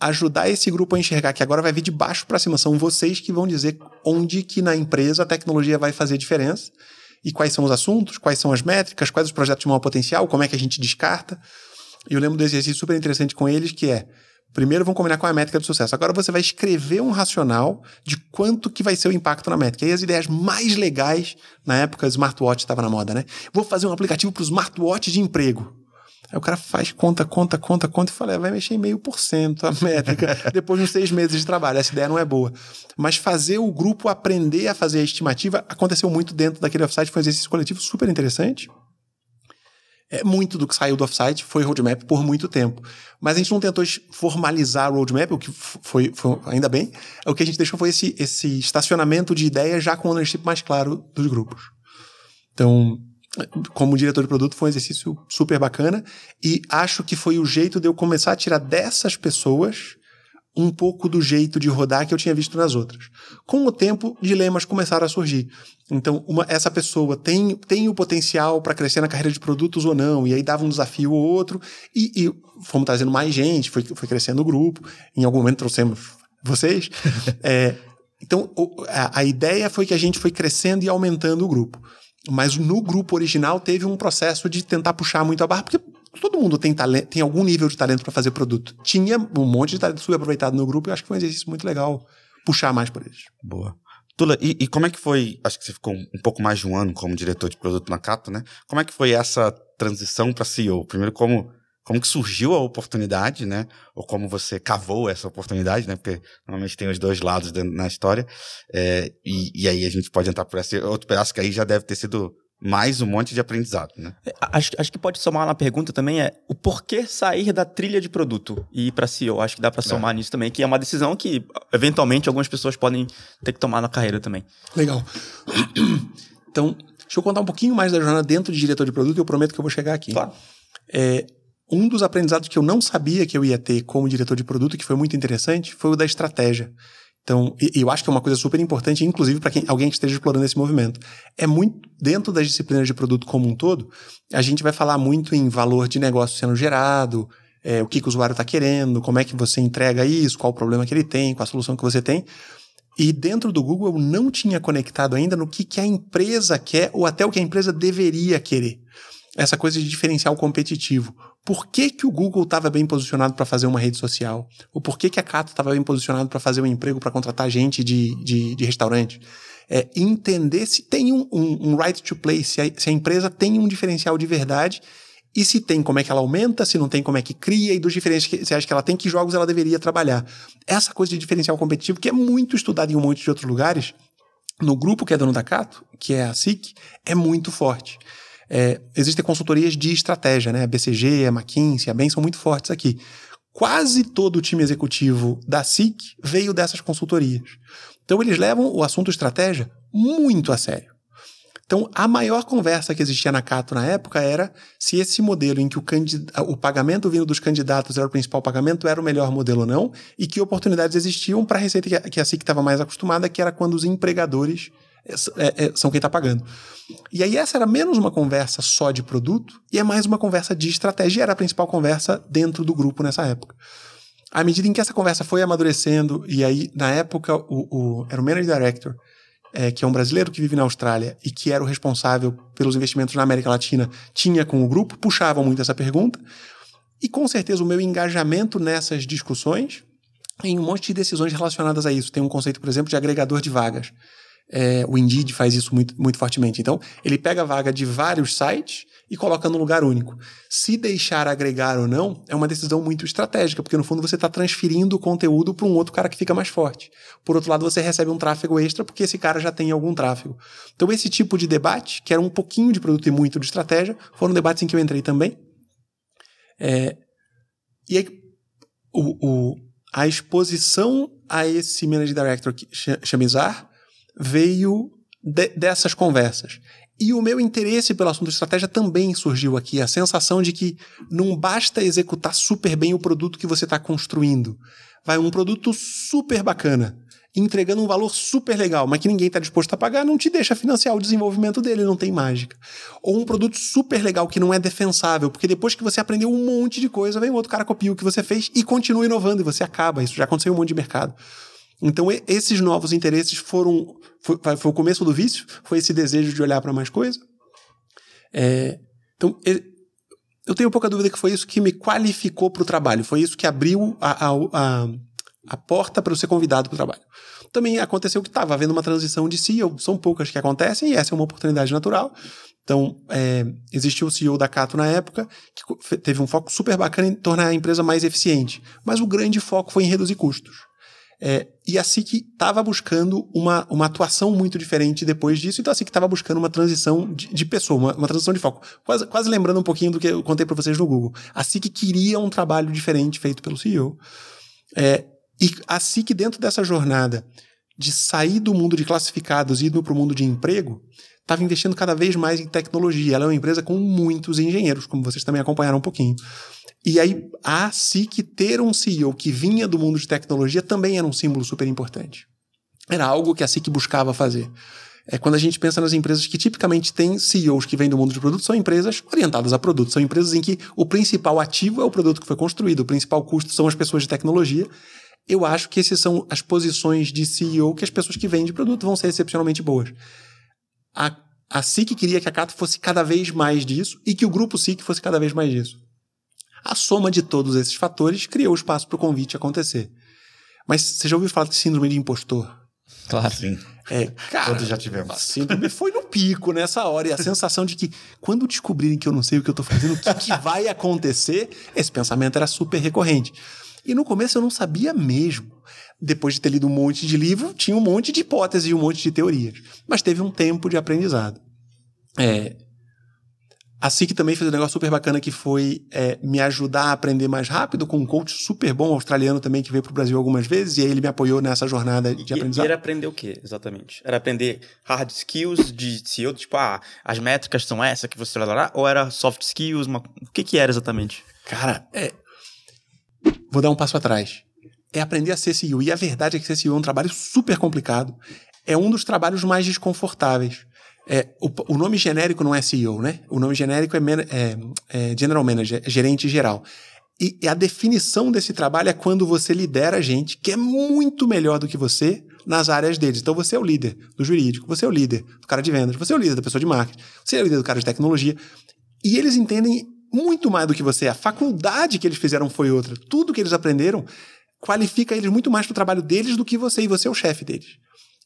ajudar esse grupo a enxergar que agora vai vir de baixo para cima, são vocês que vão dizer onde que na empresa a tecnologia vai fazer diferença e quais são os assuntos, quais são as métricas, quais os projetos de maior potencial, como é que a gente descarta. E eu lembro desse exercício super interessante com eles que é Primeiro vão combinar com a métrica do sucesso. Agora você vai escrever um racional de quanto que vai ser o impacto na métrica. E as ideias mais legais, na época, smartwatch estava na moda, né? Vou fazer um aplicativo para o smartwatch de emprego. Aí o cara faz conta, conta, conta, conta e fala, é, vai mexer em meio por cento a métrica depois de uns seis meses de trabalho. Essa ideia não é boa. Mas fazer o grupo aprender a fazer a estimativa aconteceu muito dentro daquele offsite, foi um exercício coletivo super interessante. É, muito do que saiu do offsite foi roadmap por muito tempo. Mas a gente não tentou formalizar roadmap, o que foi, foi, ainda bem. O que a gente deixou foi esse, esse estacionamento de ideias já com o ownership mais claro dos grupos. Então, como diretor de produto, foi um exercício super bacana. E acho que foi o jeito de eu começar a tirar dessas pessoas um pouco do jeito de rodar que eu tinha visto nas outras. Com o tempo, dilemas começaram a surgir. Então, uma, essa pessoa tem, tem o potencial para crescer na carreira de produtos ou não, e aí dava um desafio ou outro, e, e fomos trazendo mais gente, foi, foi crescendo o grupo, em algum momento trouxemos vocês. é, então, a, a ideia foi que a gente foi crescendo e aumentando o grupo. Mas no grupo original teve um processo de tentar puxar muito a barra, porque todo mundo tem talento, tem algum nível de talento para fazer produto. Tinha um monte de talento subaproveitado no grupo e acho que foi um exercício muito legal puxar mais por eles. Boa. Tula, e, e, como é que foi? Acho que você ficou um pouco mais de um ano como diretor de produto na Cato, né? Como é que foi essa transição para CEO? Primeiro, como como que surgiu a oportunidade, né? Ou como você cavou essa oportunidade, né? Porque normalmente tem os dois lados na história. É, e, e, aí a gente pode entrar por esse outro pedaço que aí já deve ter sido mais um monte de aprendizado, né? É, acho, acho que pode somar na pergunta também é o porquê sair da trilha de produto e ir para CEO. Acho que dá para somar é. nisso também, que é uma decisão que eventualmente algumas pessoas podem ter que tomar na carreira também. Legal. Então, deixa eu contar um pouquinho mais da jornada dentro de diretor de produto e eu prometo que eu vou chegar aqui. Claro. É, um dos aprendizados que eu não sabia que eu ia ter como diretor de produto, que foi muito interessante, foi o da estratégia. Então, eu acho que é uma coisa super importante, inclusive para alguém que esteja explorando esse movimento. É muito, dentro das disciplinas de produto como um todo, a gente vai falar muito em valor de negócio sendo gerado, é, o que, que o usuário está querendo, como é que você entrega isso, qual o problema que ele tem, qual a solução que você tem. E dentro do Google eu não tinha conectado ainda no que, que a empresa quer ou até o que a empresa deveria querer. Essa coisa de diferencial competitivo. Por que, que o Google estava bem posicionado para fazer uma rede social? Ou por que, que a Cato estava bem posicionado para fazer um emprego para contratar gente de, de, de restaurante? É entender se tem um, um, um right to play, se a, se a empresa tem um diferencial de verdade e se tem, como é que ela aumenta, se não tem, como é que cria, e dos acha que ela tem, que jogos ela deveria trabalhar. Essa coisa de diferencial competitivo, que é muito estudada em um monte de outros lugares, no grupo que é dono da Cato, que é a SIC, é muito forte. É, existem consultorias de estratégia, né? A BCG, a McKinsey, a BEM são muito fortes aqui. Quase todo o time executivo da SIC veio dessas consultorias. Então eles levam o assunto estratégia muito a sério. Então, a maior conversa que existia na Cato na época era se esse modelo em que o, o, pagamento vindo dos candidatos era o principal pagamento era o melhor modelo ou não, e que oportunidades existiam para a receita que a SIC estava mais acostumada, que era quando os empregadores é, é, é são quem está pagando. E aí essa era menos uma conversa só de produto e é mais uma conversa de estratégia, era a principal conversa dentro do grupo nessa época. À medida em que essa conversa foi amadurecendo, e aí, na época, o, o era o Manager Director, é, que é um brasileiro que vive na Austrália e que era o responsável pelos investimentos na América Latina, tinha com o grupo, puxavam muito essa pergunta. E com certeza o meu engajamento nessas discussões em um monte de decisões relacionadas a isso. Tem um conceito, por exemplo, de agregador de vagas. É, o Indeed faz isso muito, muito fortemente. Então, ele pega a vaga de vários sites e coloca no lugar único. Se deixar agregar ou não é uma decisão muito estratégica, porque no fundo você está transferindo o conteúdo para um outro cara que fica mais forte. Por outro lado, você recebe um tráfego extra porque esse cara já tem algum tráfego. Então, esse tipo de debate, que era um pouquinho de produto e muito de estratégia, foram debates em que eu entrei também. É, e aí, o, o, a exposição a esse Managing Director, Chamizar, veio de, dessas conversas. E o meu interesse pelo assunto estratégia também surgiu aqui. A sensação de que não basta executar super bem o produto que você está construindo. Vai um produto super bacana, entregando um valor super legal, mas que ninguém está disposto a pagar, não te deixa financiar o desenvolvimento dele, não tem mágica. Ou um produto super legal que não é defensável, porque depois que você aprendeu um monte de coisa, vem outro cara copia o que você fez e continua inovando e você acaba. Isso já aconteceu em um monte de mercado. Então, esses novos interesses foram. Foi, foi, o começo do vício, foi esse desejo de olhar para mais coisa. É, então, eu tenho pouca dúvida que foi isso que me qualificou para o trabalho, foi isso que abriu a, a, a, a porta para eu ser convidado para o trabalho. Também aconteceu que estava havendo uma transição de CEO, são poucas que acontecem e essa é uma oportunidade natural. Então, é, existiu o CEO da Cato na época, que teve um foco super bacana em tornar a empresa mais eficiente, mas o grande foco foi em reduzir custos. É, e a SIC estava buscando uma, uma atuação muito diferente depois disso, então a SIC estava buscando uma transição de, de pessoa, uma, uma, transição de foco. Quase, quase lembrando um pouquinho do que eu contei para vocês no Google. A SIC queria um trabalho diferente feito pelo CEO. É, e a SIC, dentro dessa jornada de sair do mundo de classificados e ir para o mundo de emprego, estava investindo cada vez mais em tecnologia. Ela é uma empresa com muitos engenheiros, como vocês também acompanharam um pouquinho. E aí, a SIC ter um CEO que vinha do mundo de tecnologia também era um símbolo super importante. Era algo que a SIC buscava fazer. É quando a gente pensa nas empresas que tipicamente têm CEOs que vêm do mundo de produto, são empresas orientadas a produto, são empresas em que o principal ativo é o produto que foi construído, o principal custo são as pessoas de tecnologia. Eu acho que essas são as posições de CEO que as pessoas que vendem produto vão ser excepcionalmente boas. A, a SIC queria que a Cato fosse cada vez mais disso e que o grupo SIC fosse cada vez mais disso. A soma de todos esses fatores criou espaço para o convite acontecer. Mas você já ouviu falar de síndrome de impostor? Claro. Sim. É, cara, Todos já tivemos. A síndrome foi no pico nessa hora. E a sensação de que, quando descobrirem que eu não sei o que eu estou fazendo, o que, que vai acontecer, esse pensamento era super recorrente. E no começo eu não sabia mesmo. Depois de ter lido um monte de livro, tinha um monte de hipóteses e um monte de teorias. Mas teve um tempo de aprendizado. É, a SIC também fez um negócio super bacana que foi é, me ajudar a aprender mais rápido com um coach super bom australiano também que veio para o Brasil algumas vezes e aí ele me apoiou nessa jornada de e, aprendizado. E era aprender o quê, exatamente? Era aprender hard skills de CEO, tipo, ah, as métricas são essa que você vai ou era soft skills? Uma... O que que era exatamente? Cara, é... Vou dar um passo atrás. É aprender a ser CEO. E a verdade é que ser CEO é um trabalho super complicado. É um dos trabalhos mais desconfortáveis. É, o, o, nome genérico não é CEO, né? O nome genérico é, é, é General Manager, é gerente geral. E, e a definição desse trabalho é quando você lidera gente que é muito melhor do que você nas áreas deles. Então você é o líder do jurídico, você é o líder do cara de vendas, você é o líder da pessoa de marketing, você é o líder do cara de tecnologia. E eles entendem muito mais do que você. A faculdade que eles fizeram foi outra. Tudo que eles aprenderam qualifica eles muito mais para o trabalho deles do que você, e você é o chefe deles.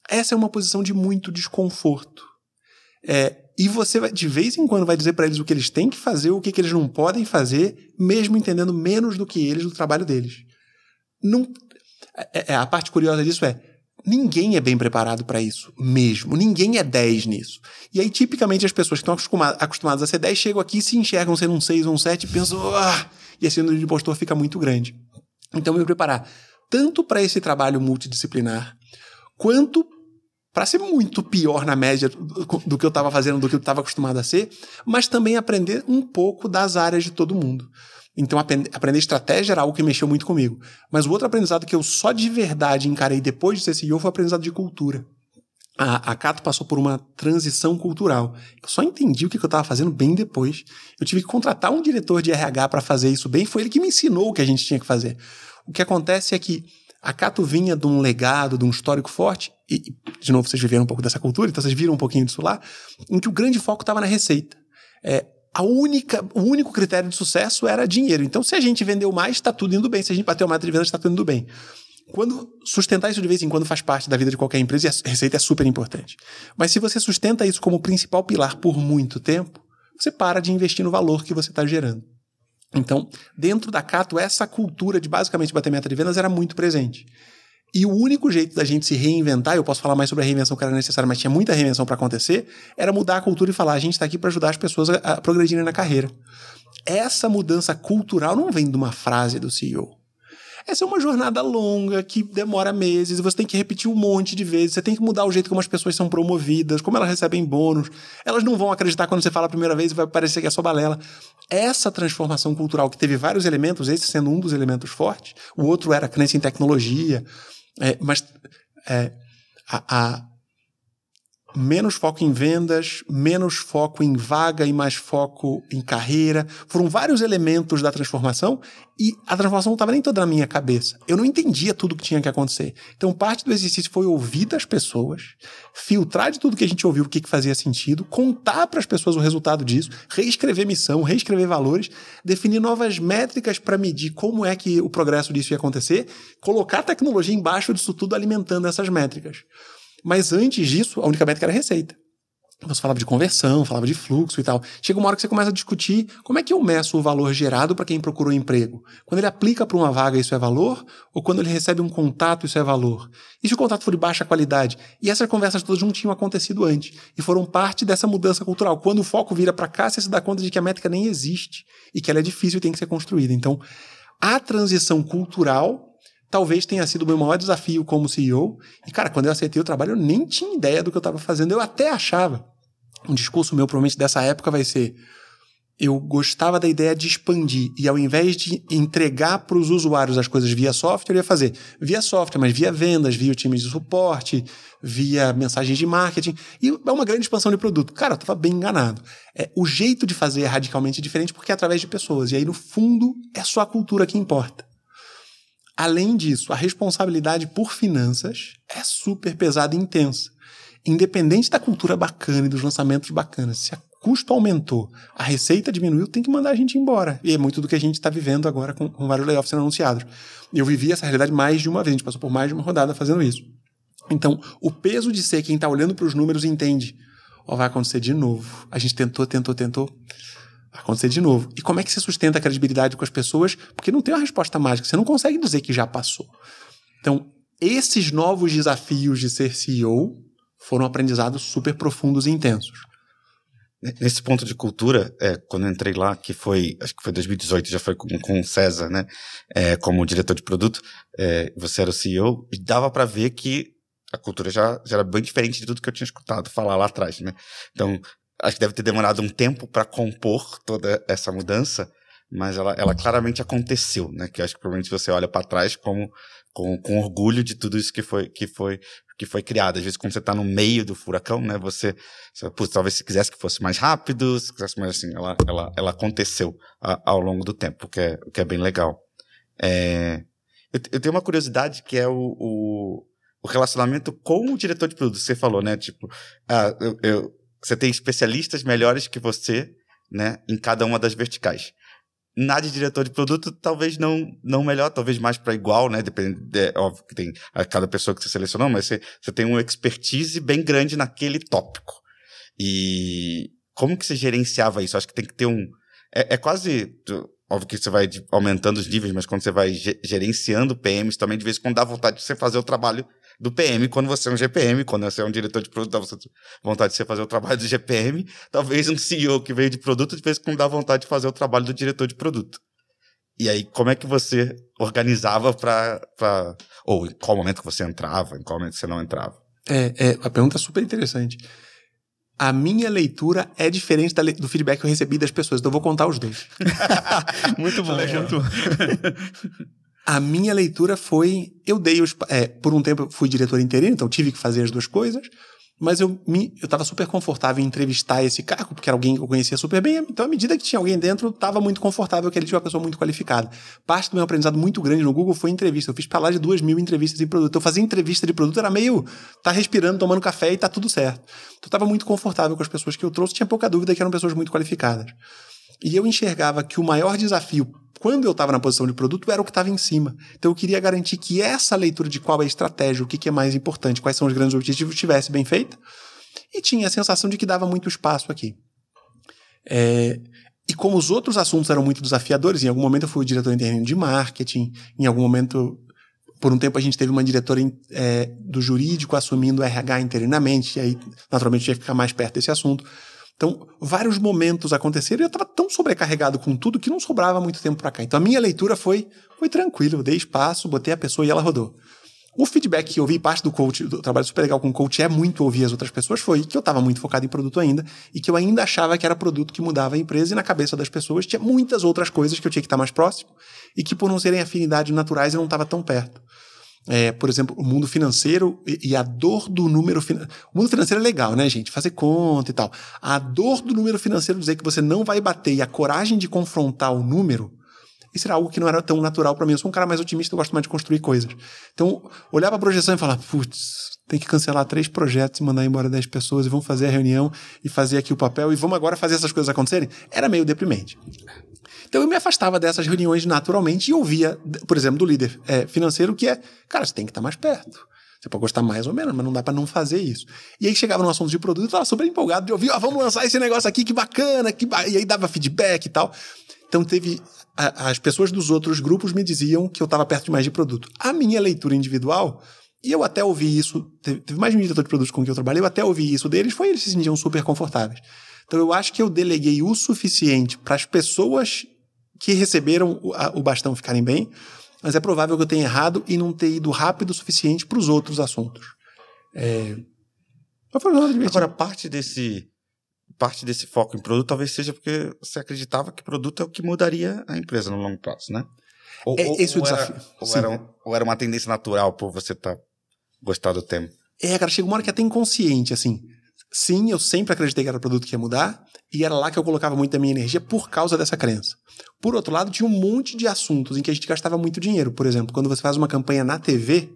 Essa é uma posição de muito desconforto. É, e você, vai, de vez em quando, vai dizer para eles o que eles têm que fazer, o que, que eles não podem fazer, mesmo entendendo menos do que eles do trabalho deles. Não, é, é, a parte curiosa disso é, ninguém é bem preparado para isso, mesmo. Ninguém é 10 nisso. E aí, tipicamente, as pessoas que estão acostumadas, a ser 10 chegam aqui, se enxergam sendo um 6 ou um 7 e pensam, ah, e esse número de impostor fica muito grande. Então, me preparar tanto para esse trabalho multidisciplinar, quanto para ser muito pior na média do que eu estava fazendo, do que eu estava acostumado a ser, mas também aprender um pouco das áreas de todo mundo. Então, aprender estratégia era algo que mexeu muito comigo. Mas o outro aprendizado que eu só de verdade encarei depois de ser CEO foi o aprendizado de cultura. A, a Cato passou por uma transição cultural. Eu só entendi o que eu estava fazendo bem depois. Eu tive que contratar um diretor de RH para fazer isso bem. Foi ele que me ensinou o que a gente tinha que fazer. O que acontece é que a Cato vinha de um legado, de um histórico forte, e, de novo, vocês viveram um pouco dessa cultura, então vocês viram um pouquinho disso lá, em que o grande foco estava na receita. É, a única, o único critério de sucesso era dinheiro. Então, se a gente vendeu mais, está tudo indo bem. Se a gente bateu meta de vendas, está tudo indo bem. Quando sustentar isso de vez em quando faz parte da vida de qualquer empresa e a receita é super importante. Mas se você sustenta isso como principal pilar por muito tempo, você para de investir no valor que você está gerando. Então, dentro da Cato, essa cultura de basicamente bater meta de vendas era muito presente. E o único jeito da gente se reinventar, eu posso falar mais sobre a reinvenção que era necessária, mas tinha muita reinvenção para acontecer, era mudar a cultura e falar: a gente está aqui para ajudar as pessoas a, progredirem na carreira. Essa mudança cultural não vem de uma frase do CEO. Essa é uma jornada longa que demora meses você tem que repetir um monte de vezes. Você tem que mudar o jeito como as pessoas são promovidas, como elas recebem bônus. Elas não vão acreditar quando você fala a primeira vez e vai parecer que é só balela. Essa transformação cultural que teve vários elementos, esse sendo um dos elementos fortes, o outro era a crença em tecnologia, é, mas é, a, a menos foco em vendas, menos foco em vaga e mais foco em carreira. Foram vários elementos da transformação e a transformação não estava nem toda na minha cabeça. Eu não entendia tudo o que tinha que acontecer. Então, parte do exercício foi ouvir das pessoas, filtrar de tudo que a gente ouviu o que, que fazia sentido, contar para as pessoas o resultado disso, reescrever missão, reescrever valores, definir novas métricas para medir como é que o progresso disso ia acontecer, colocar tecnologia embaixo disso tudo alimentando essas métricas. Mas antes disso, a única métrica era receita. Você falava de conversão, falava de fluxo e tal. Chega uma hora que você começa a discutir como é que eu meço o valor gerado para quem procurou emprego. Quando ele aplica para uma vaga, isso é valor? Ou quando ele recebe um contato, isso é valor? E se o contato for de baixa qualidade? E essas conversas todas não tinham acontecido antes. E foram parte dessa mudança cultural. Quando o foco vira para cá, você se dá conta de que a métrica nem existe e que ela é difícil e tem que ser construída. Então, a transição cultural talvez tenha sido o meu maior desafio como CEO. E, cara, quando eu aceitei o trabalho, eu nem tinha ideia do que eu estava fazendo. Eu até achava. Um discurso meu, provavelmente, dessa época vai ser. Eu gostava da ideia de expandir e ao invés de entregar para os usuários as coisas via software, eu ia fazer via software, mas via vendas, via o time de suporte, via mensagens de marketing. E é uma grande expansão de produto. Cara, eu estava bem enganado. É, o jeito de fazer é radicalmente diferente porque é através de pessoas. E aí, no fundo, é só a cultura que importa. Além disso, a responsabilidade por finanças é super pesada e intensa. Independente da cultura bacana e dos lançamentos bacanas, se o custo aumentou, a receita diminuiu, tem que mandar a gente embora. E é muito do que a gente está vivendo agora com, com, vários layoffs sendo anunciados. Eu vivi essa realidade mais de uma vez, a gente passou por mais de uma rodada fazendo isso. Então, o peso de ser quem está olhando para os números entende. Ó, vai acontecer de novo. A gente tentou, tentou, tentou acontecer de novo. E como é que você sustenta a credibilidade com as pessoas? Porque não tem uma resposta mágica, você não consegue dizer que já passou. Então, esses novos desafios de ser CEO foram aprendizados super profundos e intensos. Nesse ponto de cultura, é, quando eu entrei lá, que foi, acho que foi 2018, já foi com, com o César, né, é, como diretor de produto, é, você era o CEO, e dava para ver que a cultura já, já era bem diferente de tudo que eu tinha escutado falar lá atrás, né? Então, acho que deve ter demorado um tempo para compor toda essa mudança, mas ela, ela claramente aconteceu, né? Que acho que provavelmente você olha para trás como com, com orgulho de tudo isso que foi que foi que foi criado. Às vezes, quando você está no meio do furacão, né? Você, você putz, talvez se quisesse que fosse mais rápido, se quisesse mais assim, ela, ela, ela aconteceu a, ao longo do tempo, que é, que é bem legal. É, eu, eu, tenho uma curiosidade que é o, o, o, relacionamento com o diretor de produto. Você falou, né? Tipo, ah, eu, eu, você tem especialistas melhores que você, né? Em cada uma das verticais na de diretor de produto, talvez não, não melhor, talvez mais para igual, né? Depende, de, óbvio que tem a cada pessoa que você selecionou, mas você, você tem uma expertise bem grande naquele tópico. E como que você gerenciava isso? Acho que tem que ter um. É, é quase. Óbvio que você vai aumentando os níveis, mas quando você vai gerenciando PMs, também de vez em quando dá vontade de você fazer o trabalho do PM quando você é um GPM, quando você é um diretor de produto, dá vontade de você fazer o trabalho do GPM. Talvez um CEO que veio de produto, de vez em quando dá vontade de fazer o trabalho do diretor de produto. E aí, como é que você organizava para. Ou em qual momento que você entrava, em qual momento você não entrava? É, é, a pergunta é super interessante. A minha leitura é diferente do feedback que eu recebi das pessoas, então eu vou contar os dois. muito bom, muito bom. A minha leitura foi. Eu dei os. É, por um tempo eu fui diretor interino, então tive que fazer as duas coisas. Mas eu me, eu estava super confortável em entrevistar esse cargo, porque era alguém que eu conhecia super bem. Então, à medida que tinha alguém dentro, estava muito confortável que ele tinha uma pessoa muito qualificada. Parte do meu aprendizado muito grande no Google foi entrevista. Eu fiz para lá de duas mil entrevistas em produto. Eu fazia entrevista de produto, era meio tá respirando, tomando café e tá tudo certo. Então, eu estava muito confortável com as pessoas que eu trouxe. Tinha pouca dúvida que eram pessoas muito qualificadas. E eu enxergava que o maior desafio quando eu estava na posição de produto, era o que estava em cima. Então eu queria garantir que essa leitura de qual é a estratégia, o que, que é mais importante, quais são os grandes objetivos, estivesse bem feita. E tinha a sensação de que dava muito espaço aqui. É, e como os outros assuntos eram muito desafiadores, em algum momento eu fui o diretor interno de marketing, em algum momento, por um tempo a gente teve uma diretora é, do jurídico assumindo o RH interinamente, e aí naturalmente ia ficar mais perto desse assunto. Então, vários momentos aconteceram e eu estava tão sobrecarregado com tudo que não sobrava muito tempo para cá. Então, a minha leitura foi, foi tranquilo, eu dei espaço, botei a pessoa e ela rodou. O feedback que eu vi, parte do coach, do trabalho super legal com o coach, é muito ouvir as outras pessoas, foi que eu estava muito focado em produto ainda e que eu ainda achava que era produto que mudava a empresa e na cabeça das pessoas tinha muitas outras coisas que eu tinha que estar mais próximo e que por não serem afinidades naturais eu não estava tão perto. É, por exemplo, o mundo financeiro e, e a dor do número financeiro. O mundo financeiro é legal, né, gente? Fazer conta e tal. A dor do número financeiro dizer que você não vai bater e a coragem de confrontar o número, isso era algo que não era tão natural para mim. Eu sou um cara mais otimista, eu gosto mais de construir coisas. Então, olhar para a projeção e falar, putz, tem que cancelar três projetos e mandar embora dez pessoas e vamos fazer a reunião e fazer aqui o papel e vamos agora fazer essas coisas acontecerem, era meio deprimente. Então eu me afastava dessas reuniões naturalmente e ouvia, por exemplo, do líder é, financeiro que é, cara, você tem que estar mais perto. Você pode gostar mais ou menos, mas não dá para não fazer isso. E aí chegava no assunto de produto, eu tava super empolgado de ouvir, ó, vamos lançar esse negócio aqui, que bacana, que ba... e aí dava feedback e tal. Então teve a, as pessoas dos outros grupos me diziam que eu estava perto demais de produto. A minha leitura individual, e eu até ouvi isso, teve, teve mais de um diretor de produtos com quem eu trabalhei, eu até ouvi isso deles, foi eles se sentiam super confortáveis. Então eu acho que eu deleguei o suficiente para as pessoas que receberam o, bastão ficarem bem, mas é provável que eu tenha errado e não ter ido rápido o suficiente para os outros assuntos. É... Agora, parte desse, parte desse foco em produto talvez seja porque você acreditava que produto é o que mudaria a empresa no longo prazo, né? Ou, é, esse é o desafio. Era, ou, era, ou, era, uma tendência natural por você estar tá, gostar do tema? É, cara, chega uma hora que é até inconsciente, assim. Sim, eu sempre acreditei que era o produto que ia mudar, e era lá que eu colocava muito da minha energia por causa dessa crença. Por outro lado, tinha um monte de assuntos em que a gente gastava muito dinheiro. Por exemplo, quando você faz uma campanha na TV,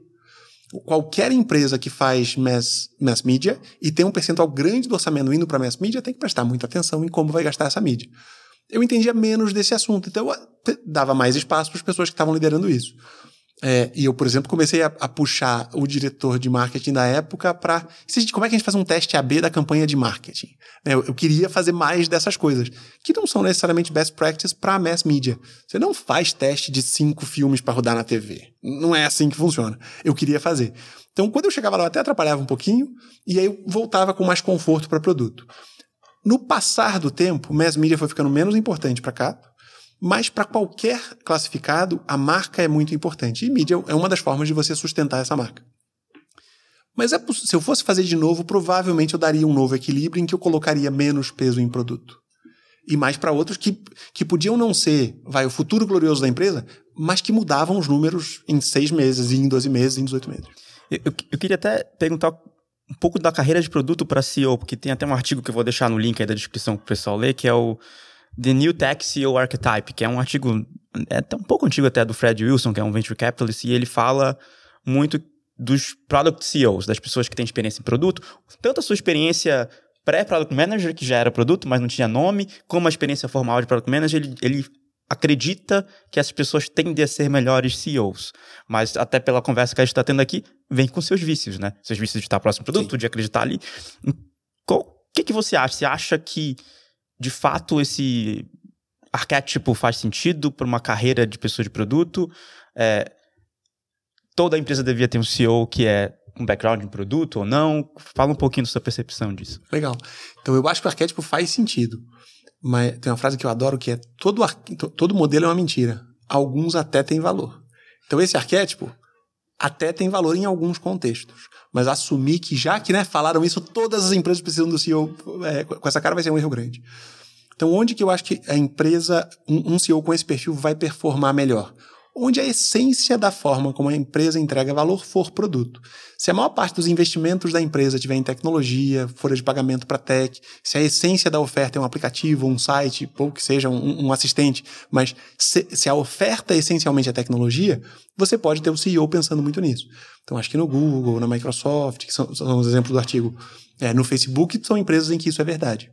qualquer empresa que faz mass, mass media e tem um percentual grande do orçamento indo para mass media tem que prestar muita atenção em como vai gastar essa mídia. Eu entendia menos desse assunto, então eu dava mais espaço para as pessoas que estavam liderando isso. É, e eu, por exemplo, comecei a, a, puxar o diretor de marketing da época para. Como é que a gente faz um teste AB da campanha de marketing? É, eu, eu, queria fazer mais dessas coisas, que não são necessariamente best practice para mass media. Você não faz teste de cinco filmes para rodar na TV. Não é assim que funciona. Eu queria fazer. Então, quando eu chegava lá, eu até atrapalhava um pouquinho, e aí eu voltava com mais conforto para produto. No passar do tempo, mass media foi ficando menos importante para cá mas para qualquer classificado, a marca é muito importante. E mídia é uma das formas de você sustentar essa marca. Mas é, se eu fosse fazer de novo, provavelmente eu daria um novo equilíbrio em que eu colocaria menos peso em produto. e mais para outros que, que podiam não ser, vai, o futuro glorioso da empresa, mas que mudavam os números em seis meses, em 12 meses, em 18 meses. Eu, eu, eu queria até perguntar um pouco da carreira de produto para CEO, porque tem até um artigo que eu vou deixar no link aí da descrição para o pessoal ler, que é o The New Tech CEO Archetype, que é um artigo é até um pouco antigo até do Fred Wilson, que é um venture capitalist, e ele fala muito dos product CEOs, das pessoas que têm experiência em produto, tanto a sua experiência pré-product manager, que já era produto, mas não tinha nome, como a experiência formal de product manager, ele, ele acredita que essas pessoas tendem a ser melhores CEOs. Mas até pela conversa que a gente está tendo aqui, vem com seus vícios, né? Seus vícios de estar próximo ao produto, Sim. de acreditar ali. O que, que você acha? Você acha que, de fato, esse arquétipo faz sentido para uma carreira de pessoa de produto? É, toda empresa devia ter um CEO que é um background em produto ou não? Fala um pouquinho da sua percepção disso. Legal. Então, eu acho que o arquétipo faz sentido. Mas tem uma frase que eu adoro que é todo, todo modelo é uma mentira. Alguns até têm valor. Então, esse arquétipo até tem valor em alguns contextos. Mas assumir que, já que né, falaram isso, todas as empresas precisam do CEO é, com essa cara vai ser um erro grande. Então, onde que eu acho que a empresa, um, um CEO com esse perfil vai performar melhor? Onde a essência da forma como a empresa entrega valor for produto. Se a maior parte dos investimentos da empresa tiver em tecnologia, folha de pagamento para tech, se a essência da oferta é um aplicativo, um site, ou que seja um, um assistente, mas se, se, a oferta essencialmente é tecnologia, você pode ter o CEO pensando muito nisso. Então, acho que no Google, na Microsoft, que são, são os exemplos do artigo, é, no Facebook, são empresas em que isso é verdade.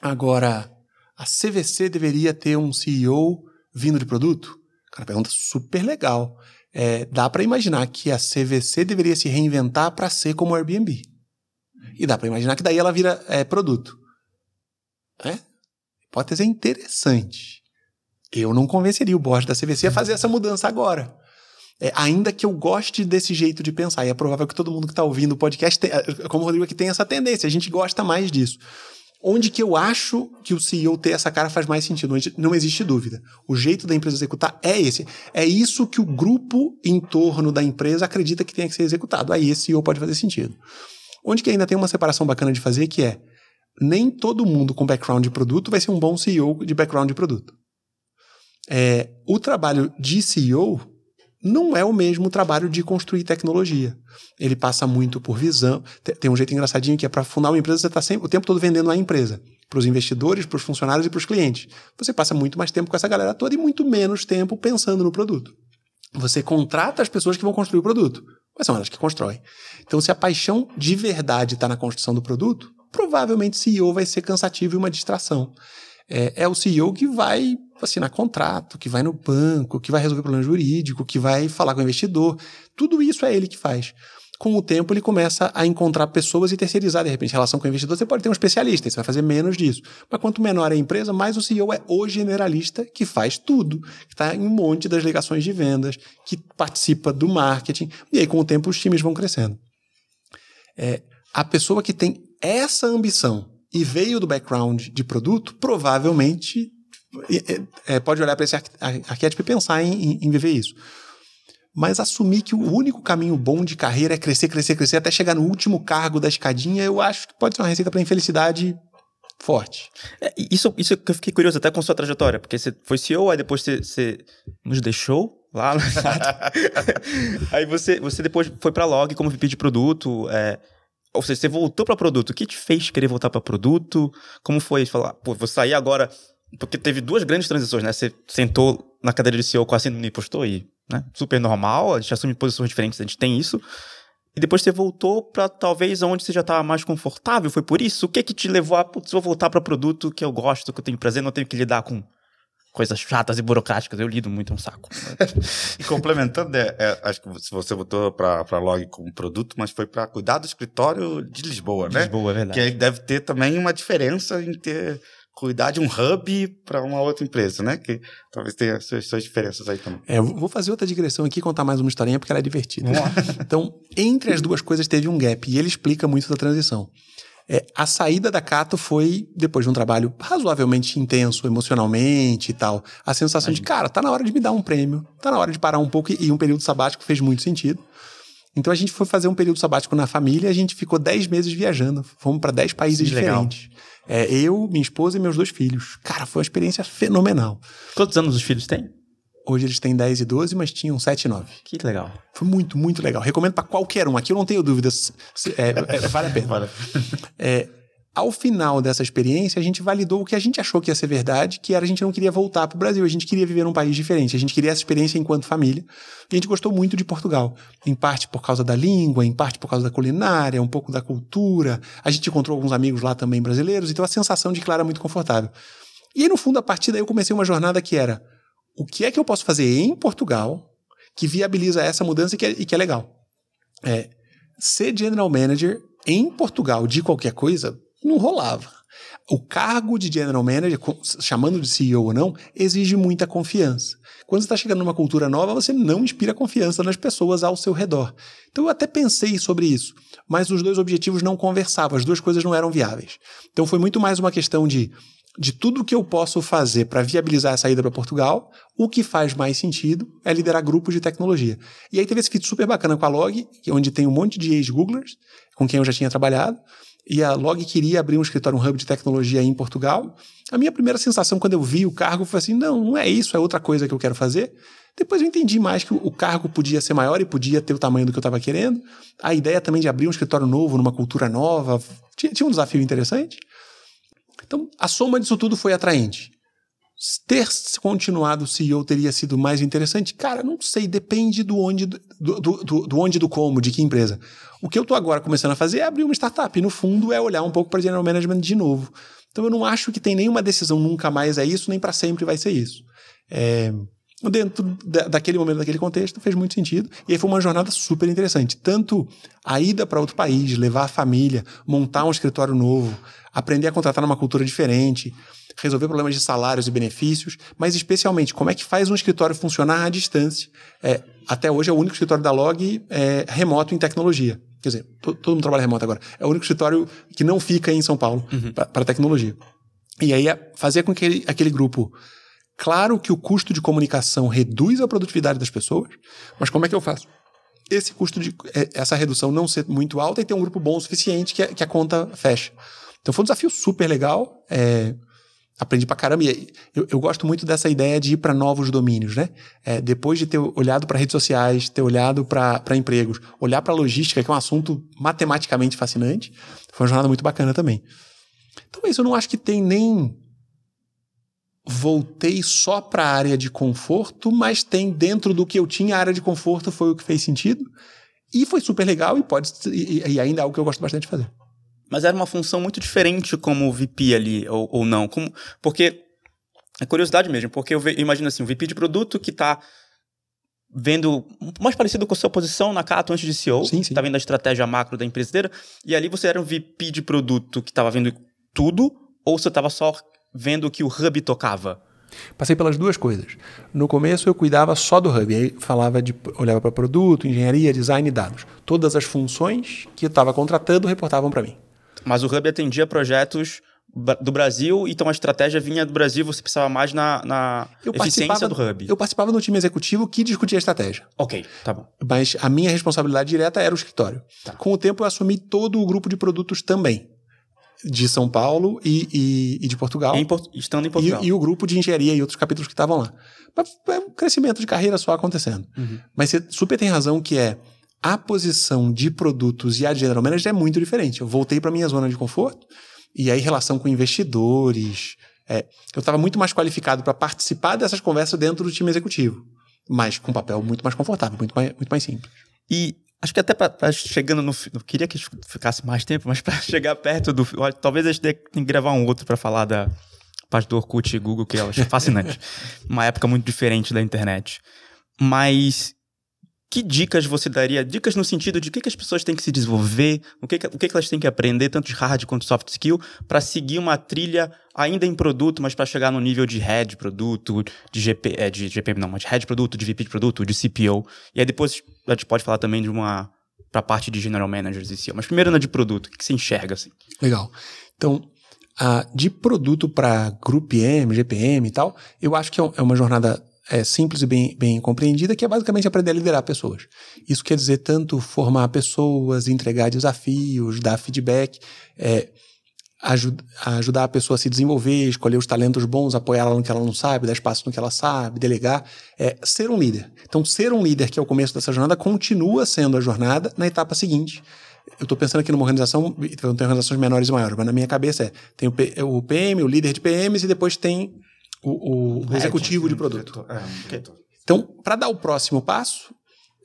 Agora, a CVC deveria ter um CEO vindo de produto? Cara, pergunta super legal. É, dá para imaginar que a CVC deveria se reinventar para ser como o Airbnb. E dá para imaginar que daí ela vira é, produto. É? Hipótese interessante. Eu não convenceria o board da CVC a fazer essa mudança agora. É, ainda que eu goste desse jeito de pensar, e é provável que todo mundo que está ouvindo o podcast, tem, como o Rodrigo aqui, tem essa tendência, a gente gosta mais disso. Onde que eu acho que o CEO ter essa cara faz mais sentido? Não existe dúvida. O jeito da empresa executar é esse. É isso que o grupo em torno da empresa acredita que tem que ser executado. Aí esse CEO pode fazer sentido. Onde que ainda tem uma separação bacana de fazer que é nem todo mundo com background de produto vai ser um bom CEO de background de produto. É, o trabalho de CEO não é o mesmo trabalho de construir tecnologia. Ele passa muito por visão. Tem um jeito engraçadinho que é para fundar uma empresa, você está o tempo todo vendendo a empresa. Para os investidores, para os funcionários e para os clientes. Você passa muito mais tempo com essa galera toda e muito menos tempo pensando no produto. Você contrata as pessoas que vão construir o produto, mas são elas que constroem. Então, se a paixão de verdade está na construção do produto, provavelmente CEO vai ser cansativo e uma distração. É, é o CEO que vai assinar contrato, que vai no banco, que vai resolver problema jurídico, que vai falar com o investidor. Tudo isso é ele que faz. Com o tempo, ele começa a encontrar pessoas e terceirizar, de repente, relação com o investidor. Você pode ter um especialista, você vai fazer menos disso. Mas quanto menor é a empresa, mais o CEO é o generalista que faz tudo, que está em um monte das ligações de vendas, que participa do marketing. E aí, com o tempo, os times vão crescendo. É, a pessoa que tem essa ambição e veio do background de produto, provavelmente é, pode olhar para esse arquétipo e pensar em, em, viver isso. Mas assumir que o único caminho bom de carreira é crescer, crescer, crescer até chegar no último cargo da escadinha, eu acho que pode ser uma receita para infelicidade forte. É, isso, isso que eu fiquei curioso até com sua trajetória, porque você foi CEO, aí depois você, você nos deixou lá. aí você, você depois foi para Log como VP de produto. É, ou seja, você voltou para produto. O que te fez querer voltar para produto? Como foi falar, pô, vou sair agora porque teve duas grandes transições, né? Você sentou na cadeira de CEO com a síndrome de impostor e, né? Super normal, a gente assume posições diferentes, a gente tem isso. E depois você voltou para talvez onde você já estava mais confortável, foi por isso? O que que te levou a, putz, vou voltar para produto que eu gosto, que eu tenho prazer, não tenho que lidar com coisas chatas e burocráticas. Eu lido muito, é um saco. e complementando, é, é, acho que você voltou para a Log como produto, mas foi para cuidar do escritório de Lisboa, né? Lisboa, é verdade. Que deve ter também uma diferença em ter cuidar de um hub para uma outra empresa, né? Que talvez tenha suas, suas diferenças aí também. É, vou fazer outra digressão aqui e contar mais uma historinha porque ela é divertida. então, entre as duas coisas teve um gap e ele explica muito da transição. É, a saída da Cato foi depois de um trabalho razoavelmente intenso emocionalmente e tal. A sensação de, cara, tá na hora de me dar um prêmio, tá na hora de parar um pouco e, e um período sabático fez muito sentido. Então a gente foi fazer um período sabático na família, a gente ficou 10 meses viajando, fomos para 10 países Que diferentes. É, eu, minha esposa e meus dois filhos. Cara, foi uma experiência fenomenal. Quantos anos os filhos têm? Hoje eles têm 10 e 12, mas tinham 7 e 9. Que legal. Foi muito, muito legal. Recomendo para qualquer um. Aqui eu não tenho dúvidas. se- é, é, vale a pena. É, ao final dessa experiência, a gente validou o que a gente achou que ia ser verdade, que era a gente não queria voltar para o Brasil, a gente queria viver num país diferente, a gente queria essa experiência enquanto família. E a gente gostou muito de Portugal, em parte por causa da língua, em parte por causa da culinária, um pouco da cultura. A gente encontrou alguns amigos lá também brasileiros, então a sensação de que lá era muito confortável. E aí, no fundo, a partir daí eu comecei uma jornada que era o que é que eu posso fazer em Portugal que viabiliza essa mudança e que é, e que é legal. É, ser general manager em Portugal de qualquer coisa não rolava. O cargo de general manager, chamando de CEO ou não, exige muita confiança. Quando você está chegando numa cultura nova, você não inspira confiança nas pessoas ao seu redor. Então eu até pensei sobre isso, mas os dois objetivos não conversavam, as duas coisas não eram viáveis. Então foi muito mais uma questão de de tudo que eu posso fazer para viabilizar a saída para Portugal, o que faz mais sentido é liderar grupos de tecnologia. E aí teve esse fit super bacana com a Log, que- onde tem um monte de ex-Googlers, com quem eu já tinha trabalhado, e a Log queria abrir um escritório, um hub de tecnologia em Portugal. A minha primeira sensação quando eu vi o cargo foi assim, não, não é isso, é outra coisa que eu quero fazer. Depois eu entendi mais que o- o cargo podia ser maior e podia ter o tamanho do que eu estava querendo. A ideia também de abrir um escritório novo, numa cultura nova, tinha, tinha um desafio interessante. Então, a soma disso tudo foi atraente. Ter continuado CEO teria sido mais interessante? Cara, não sei, depende do onde, do, do, do, do onde do como, de que empresa. O que eu estou agora começando a fazer é abrir uma startup. E no fundo é olhar um pouco para general management de novo. Então eu não acho que tem nenhuma decisão nunca mais é isso, nem para sempre vai ser isso. É, dentro da, daquele momento, daquele contexto, fez muito sentido. E aí foi uma jornada super interessante. Tanto a ida para outro país, levar a família, montar um escritório novo, aprender a contratar numa cultura diferente, resolver problemas de salários e benefícios, mas especialmente como é que faz um escritório funcionar à distância. É, até hoje é o único escritório da Log é, remoto em tecnologia. Quer dizer, to- todo mundo trabalha remoto agora. É o único escritório que não fica em São Paulo para tecnologia. E aí é fazer com que aquele, aquele grupo. Claro que o custo de comunicação reduz a produtividade das pessoas, mas como é que eu faço? Esse custo de. é, essa redução não ser muito alta e ter um grupo bom o suficiente que a, que a conta fecha. Então foi um desafio super legal. é, aprendi pra caramba. E eu, eu gosto muito dessa ideia de ir para novos domínios, né? É, depois de ter olhado para redes sociais, ter olhado para empregos, olhar para logística, que é um assunto matematicamente fascinante, foi uma jornada muito bacana também. Então, é isso eu não acho que tem nem voltei só para a área de conforto, mas tem dentro do que eu tinha a área de conforto foi o que fez sentido e foi super legal e pode e, e ainda é algo que eu gosto bastante de fazer. Mas era uma função muito diferente como VP ali, ou, ou não. Como, porque, é curiosidade mesmo, porque eu, ve- eu imagino assim, um VP de produto que tá vendo, mais parecido com a sua posição na Cato antes de CEO, Sim, sim. tá vendo a estratégia macro da empresa inteira, e ali você era um VP de produto que tava vendo tudo, ou você tava só vendo o que o Hub tocava? Passei pelas duas coisas. No começo eu cuidava só do hub, aí falava de olhava para produto, engenharia, design e dados. Todas as funções que eu estava contratando reportavam para mim. Mas o Hub atendia projetos do Brasil, então a estratégia vinha do Brasil, você precisava mais na, na Eu eficiência do Hub. Eu participava do time executivo que discutia a estratégia. Ok, tá bom. Mas a minha responsabilidade direta era o escritório. Tá. Com o tempo eu assumi todo o grupo de produtos também. De São Paulo e, e- e de Portugal. Em estando em Portugal. E, e o grupo de engenharia e outros capítulos que estavam lá. Mas É um crescimento de carreira só acontecendo. Uhum. Mas você super tem razão que é a posição de produtos e a de general manager é muito diferente. Eu voltei para minha zona de conforto e aí relação com investidores. é, eu estava muito mais qualificado para participar dessas conversas dentro do time executivo, mas com um papel muito mais confortável, muito mais, muito mais simples. E acho que até pra, pra chegando no. queria que ficasse mais tempo, mas pra chegar perto do. Talvez a gente tenha que gravar um outro pra falar da parte do Orkut e Google, que eu acho fascinante. Uma época muito diferente da internet. Mas. Que dicas você daria? Dicas no sentido de o que, que as pessoas têm que se desenvolver, o que, que, o que, que elas têm que aprender, tanto de hard quanto soft skill, para seguir uma trilha ainda em produto, mas para chegar no nível de head de produto, de GP, é, de GP não, mas de head de produto, de VP de produto, de CPO. E aí depois a gente pode falar também de uma para parte de general managers e CEO. Mas primeiro na de produto, o que, que você enxerga assim? Legal. Então, ah, de produto para Group M, GPM e tal, eu acho que é é uma jornada é, simples e bem, bem compreendida, que é basicamente aprender a liderar pessoas. Isso quer dizer tanto formar pessoas, entregar desafios, dar feedback, é, ajud ajudar a pessoa a se desenvolver, escolher os talentos bons, apoiar ela no que ela não sabe, dar espaço no que ela sabe, delegar, é ser um líder. Então, ser um líder, que é o começo dessa jornada, continua sendo a jornada na etapa seguinte. Eu estou pensando aqui numa organização, tem organizações menores e maiores, mas na minha cabeça é, tem o, PM, o líder de PMs, e depois tem o, o, o executivo de produto. É, então, para dar o próximo passo,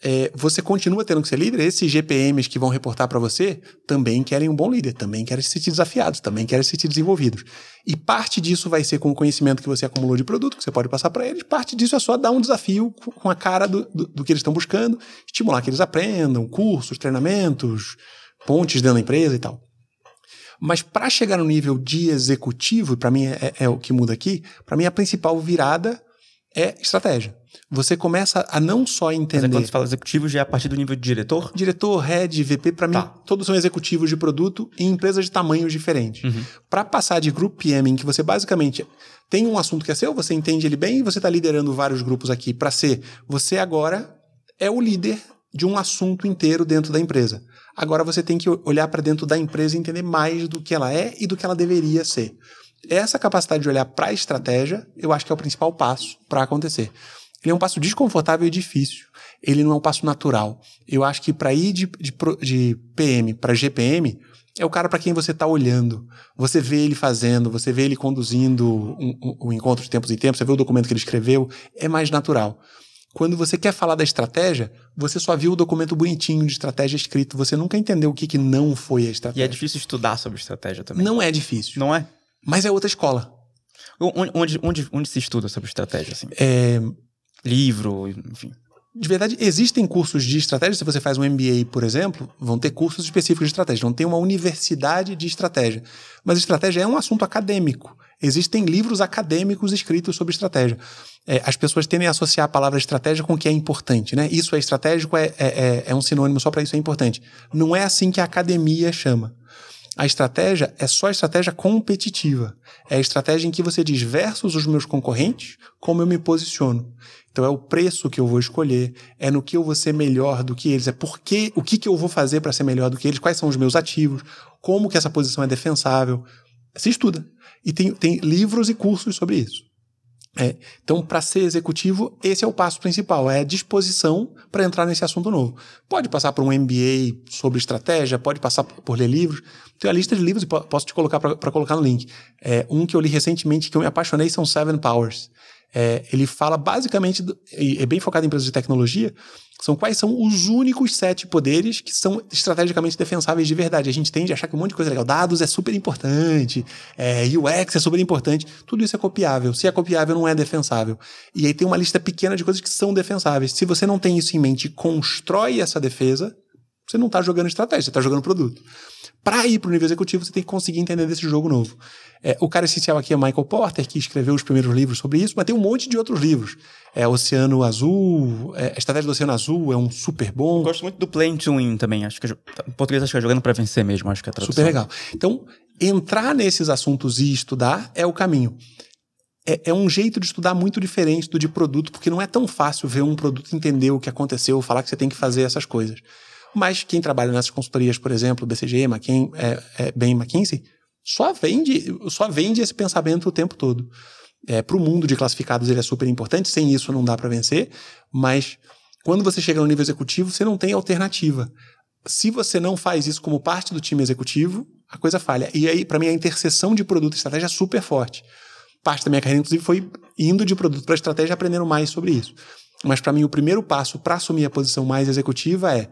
é, você continua tendo que ser líder. Esses GPMs que vão reportar para você também querem um bom líder, também querem se sentir desafiados, também querem se sentir desenvolvidos. E parte disso vai ser com o conhecimento que você acumulou de produto, que você pode passar para eles. Parte disso é só dar um desafio com a cara do, do, do que eles estão buscando, estimular que eles aprendam, cursos, treinamentos, pontes dentro da empresa e tal. Mas para chegar no nível de executivo, para mim é, é, o que muda aqui, para mim a principal virada é estratégia. Você começa a não só entender. Mas quando você fala executivo, já é a partir do nível de diretor? Diretor, head, VP, para tá. mim, todos são executivos de produto em empresas de tamanhos diferentes. Uhum. Para passar de Group PM, em que você basicamente tem um assunto que é seu, você entende ele bem e você está liderando vários grupos aqui, para ser você agora é o líder de um assunto inteiro dentro da empresa. Agora você tem que olhar para dentro da empresa e entender mais do que ela é e do que ela deveria ser. Essa capacidade de olhar para a estratégia, eu acho que é o principal passo para acontecer. Ele é um passo desconfortável e difícil. Ele não é um passo natural. Eu acho que para ir de, de, de PM para GPM, é o cara para quem você está olhando. Você vê ele fazendo, você vê ele conduzindo o um, um, um encontro de tempos em tempos, você vê o documento que ele escreveu, é mais natural. Quando você quer falar da estratégia, você só viu o documento bonitinho de estratégia escrito, você nunca entendeu o que, que não foi a estratégia. E é difícil estudar sobre estratégia também. Não é difícil. Não é? Mas é outra escola. Onde, onde, onde se estuda sobre estratégia? Assim? É... Livro, enfim. De verdade, existem cursos de estratégia. Se você faz um MBA, por exemplo, vão ter cursos específicos de estratégia. Não tem uma universidade de estratégia. Mas estratégia é um assunto acadêmico. Existem livros acadêmicos escritos sobre estratégia é, as pessoas tendem a associar a palavra estratégia com o que é importante, né? Isso é estratégico, é, é, é, é um sinônimo só para isso é importante. Não é assim que a academia chama. A estratégia é só estratégia competitiva. É a estratégia em que você diz versus os meus concorrentes, como eu me posiciono. Então é o preço que eu vou escolher, é no que eu vou ser melhor do que eles, é porque o que, que eu vou fazer para ser melhor do que eles, quais são os meus ativos, como que essa posição é defensável. Se estuda. E tem, tem livros e cursos sobre isso. É, então, para ser executivo, esse é o passo principal, é a disposição para entrar nesse assunto novo. Pode passar por um MBA sobre estratégia, pode passar por ler livros. Tem a lista de livros e posso te colocar para colocar no link. É, um que eu li recentemente que eu me apaixonei são Seven Powers. É, ele fala basicamente, é bem focado em empresas de tecnologia, são quais são os únicos sete poderes que são estrategicamente defensáveis de verdade. A gente tende a achar que um monte de coisa legal. Dados é super importante, é, UX é super importante. Tudo isso é copiável. Se é copiável, não é defensável. E aí tem uma lista pequena de coisas que são defensáveis. Se você não tem isso em mente e constrói essa defesa, você não está jogando estratégia, você está jogando produto. Para ir para o nível executivo, você tem que conseguir entender desse jogo novo. É, o cara essencial aqui é Michael Porter, que escreveu os primeiros livros sobre isso, mas tem um monte de outros livros. É Oceano Azul, é, a Estratégia do Oceano Azul é um super bom. Gosto muito do Play to Win também. Acho que em português acho que é jogando para vencer mesmo, acho que é a tradução. Super legal. Então, entrar nesses assuntos e estudar é o caminho. É, é, um jeito de estudar muito diferente do de produto, porque não é tão fácil ver um produto entender o que aconteceu, falar que você tem que fazer essas coisas. Mas quem trabalha nessas consultorias, por exemplo, BCG, McKinsey, é, é, bem McKinsey, só vende, só vende esse pensamento o tempo todo. É, para o mundo de classificados ele é super importante, sem isso não dá para vencer, mas quando você chega no nível executivo, você não tem alternativa. Se você não faz isso como parte do time executivo, a coisa falha. E aí, para mim, a interseção de produto e estratégia é super forte. Parte da minha carreira, inclusive, foi indo de produto para estratégia aprendendo mais sobre isso. Mas para mim, o primeiro passo para assumir a posição mais executiva é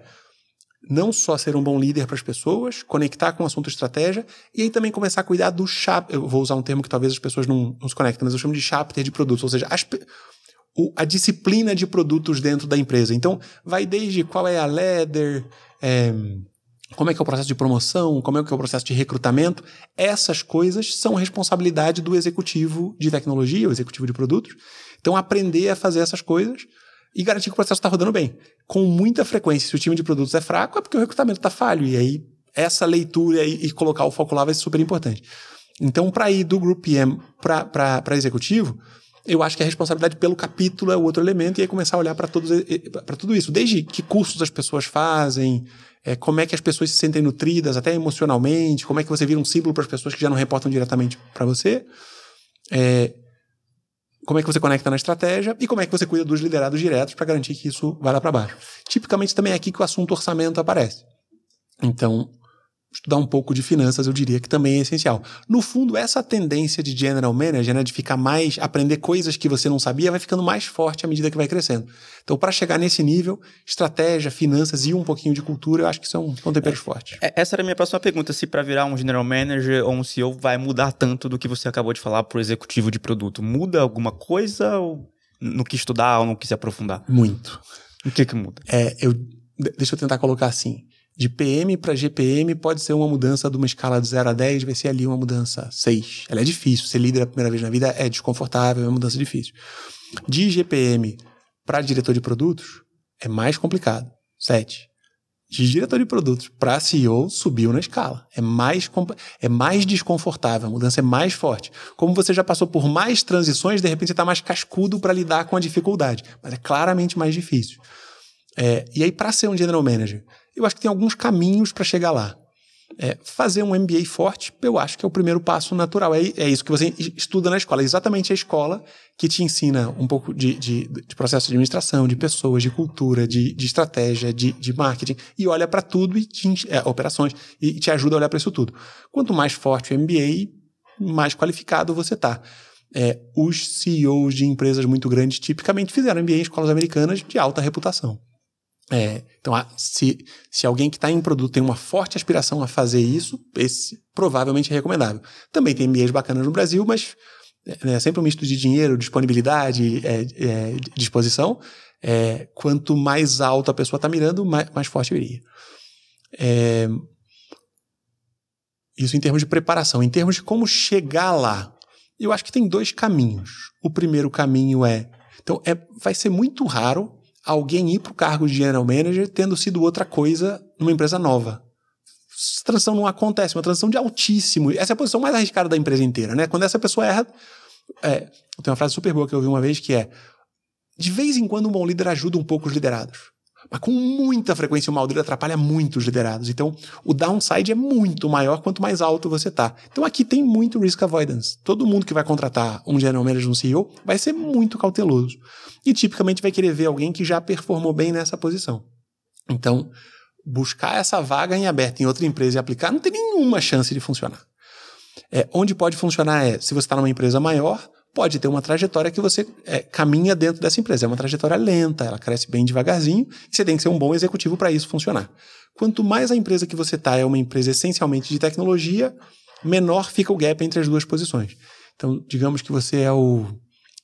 não só ser um bom líder para as pessoas, conectar com o assunto estratégia, e aí também começar a cuidar do chapter. Eu vou usar um termo que talvez as pessoas não, não se conectem, mas eu chamo de chapter de produtos, ou seja, as, o, a disciplina de produtos dentro da empresa. Então, vai desde qual é a ladder, é, como é que é o processo de promoção, como é que é o processo de recrutamento. Essas coisas são responsabilidade do executivo de tecnologia, o executivo de produtos. Então, aprender a fazer essas coisas e garantir que o processo está rodando bem. Com muita frequência, se o time de produtos é fraco, é porque o recrutamento está falho. E aí, essa leitura e, e, colocar o foco lá vai ser super importante. Então, para ir do Group PM para executivo, eu acho que a responsabilidade pelo capítulo é o outro elemento, e aí começar a olhar para tudo isso. Desde que cursos as pessoas fazem, é, como é que as pessoas se sentem nutridas, até emocionalmente, como é que você vira um símbolo para as pessoas que já não reportam diretamente para você. É, como é que você conecta na estratégia e como é que você cuida dos liderados diretos para garantir que isso vá lá para baixo. Tipicamente também é aqui que o assunto orçamento aparece. Então, estudar um pouco de finanças, eu diria que também é essencial. No fundo, essa tendência de general manager, né, de ficar mais, aprender coisas que você não sabia, vai ficando mais forte à medida que vai crescendo. Então, para chegar nesse nível, estratégia, finanças e um pouquinho de cultura, eu acho que são, são temperos é, fortes. É, essa era a minha próxima pergunta, se para virar um general manager ou um CEO vai mudar tanto do que você acabou de falar para o executivo de produto. Muda alguma coisa ou no que estudar ou no que se aprofundar? Muito. O que que muda? É, eu, deixa eu tentar colocar assim de PM para GPM pode ser uma mudança de uma escala de 0 a 10, vai ser ali uma mudança 6. Ela é difícil. Ser líder a primeira vez na vida é desconfortável, é uma mudança difícil. De GPM para diretor de produtos é mais complicado. 7. De diretor de produtos para CEO subiu na escala. É mais, é mais desconfortável, a mudança é mais forte. Como você já passou por mais transições, de repente você está mais cascudo para lidar com a dificuldade. Mas é claramente mais difícil. É, e aí, para ser um general manager, eu acho que tem alguns caminhos para chegar lá. É, fazer um MBA forte, eu acho que é o primeiro passo natural. É, é, isso que você estuda na escola. É exatamente a escola que te ensina um pouco de, de, de processo de administração, de pessoas, de cultura, de, de estratégia, de, de marketing, e olha para tudo e te, é, operações e te ajuda a olhar para isso tudo. Quanto mais forte o MBA, mais qualificado você está. É, os CEOs de empresas muito grandes tipicamente fizeram MBA em escolas americanas de alta reputação. É, então, se, se alguém que está em produto tem uma forte aspiração a fazer isso, esse provavelmente é recomendável. Também tem MBAs bacanas no Brasil, mas é, é sempre um misto de dinheiro, disponibilidade, é, é, disposição. É, quanto mais alto a pessoa está mirando, mais, mais forte viria. É, isso em termos de preparação. Em termos de como chegar lá, eu acho que tem dois caminhos. O primeiro caminho é. Então, vai ser muito raro alguém ir para o cargo de general manager tendo sido outra coisa numa empresa nova. Essa transição não acontece, uma transição de altíssimo. Essa é a posição mais arriscada da empresa inteira, né? Quando essa pessoa erra. É, tem uma frase super boa que eu ouvi uma vez que é: de vez em quando um bom líder ajuda um pouco os liderados. Mas com muita frequência o mal dele atrapalha muito os liderados. Então, o downside é muito maior quanto mais alto você está. Então, aqui tem muito risk avoidance. Todo mundo que vai contratar um general manager, um CEO, vai ser muito cauteloso. E tipicamente vai querer ver alguém que já performou bem nessa posição. Então, buscar essa vaga em aberto em outra empresa e aplicar não tem nenhuma chance de funcionar. É, onde pode funcionar é se você está numa empresa maior, pode ter uma trajetória que você é, caminha dentro dessa empresa. É uma trajetória lenta, ela cresce bem devagarzinho e você tem que ser um bom executivo para isso funcionar. Quanto mais a empresa que você está é uma empresa essencialmente de tecnologia, menor fica o gap entre as duas posições. Então, digamos que você é o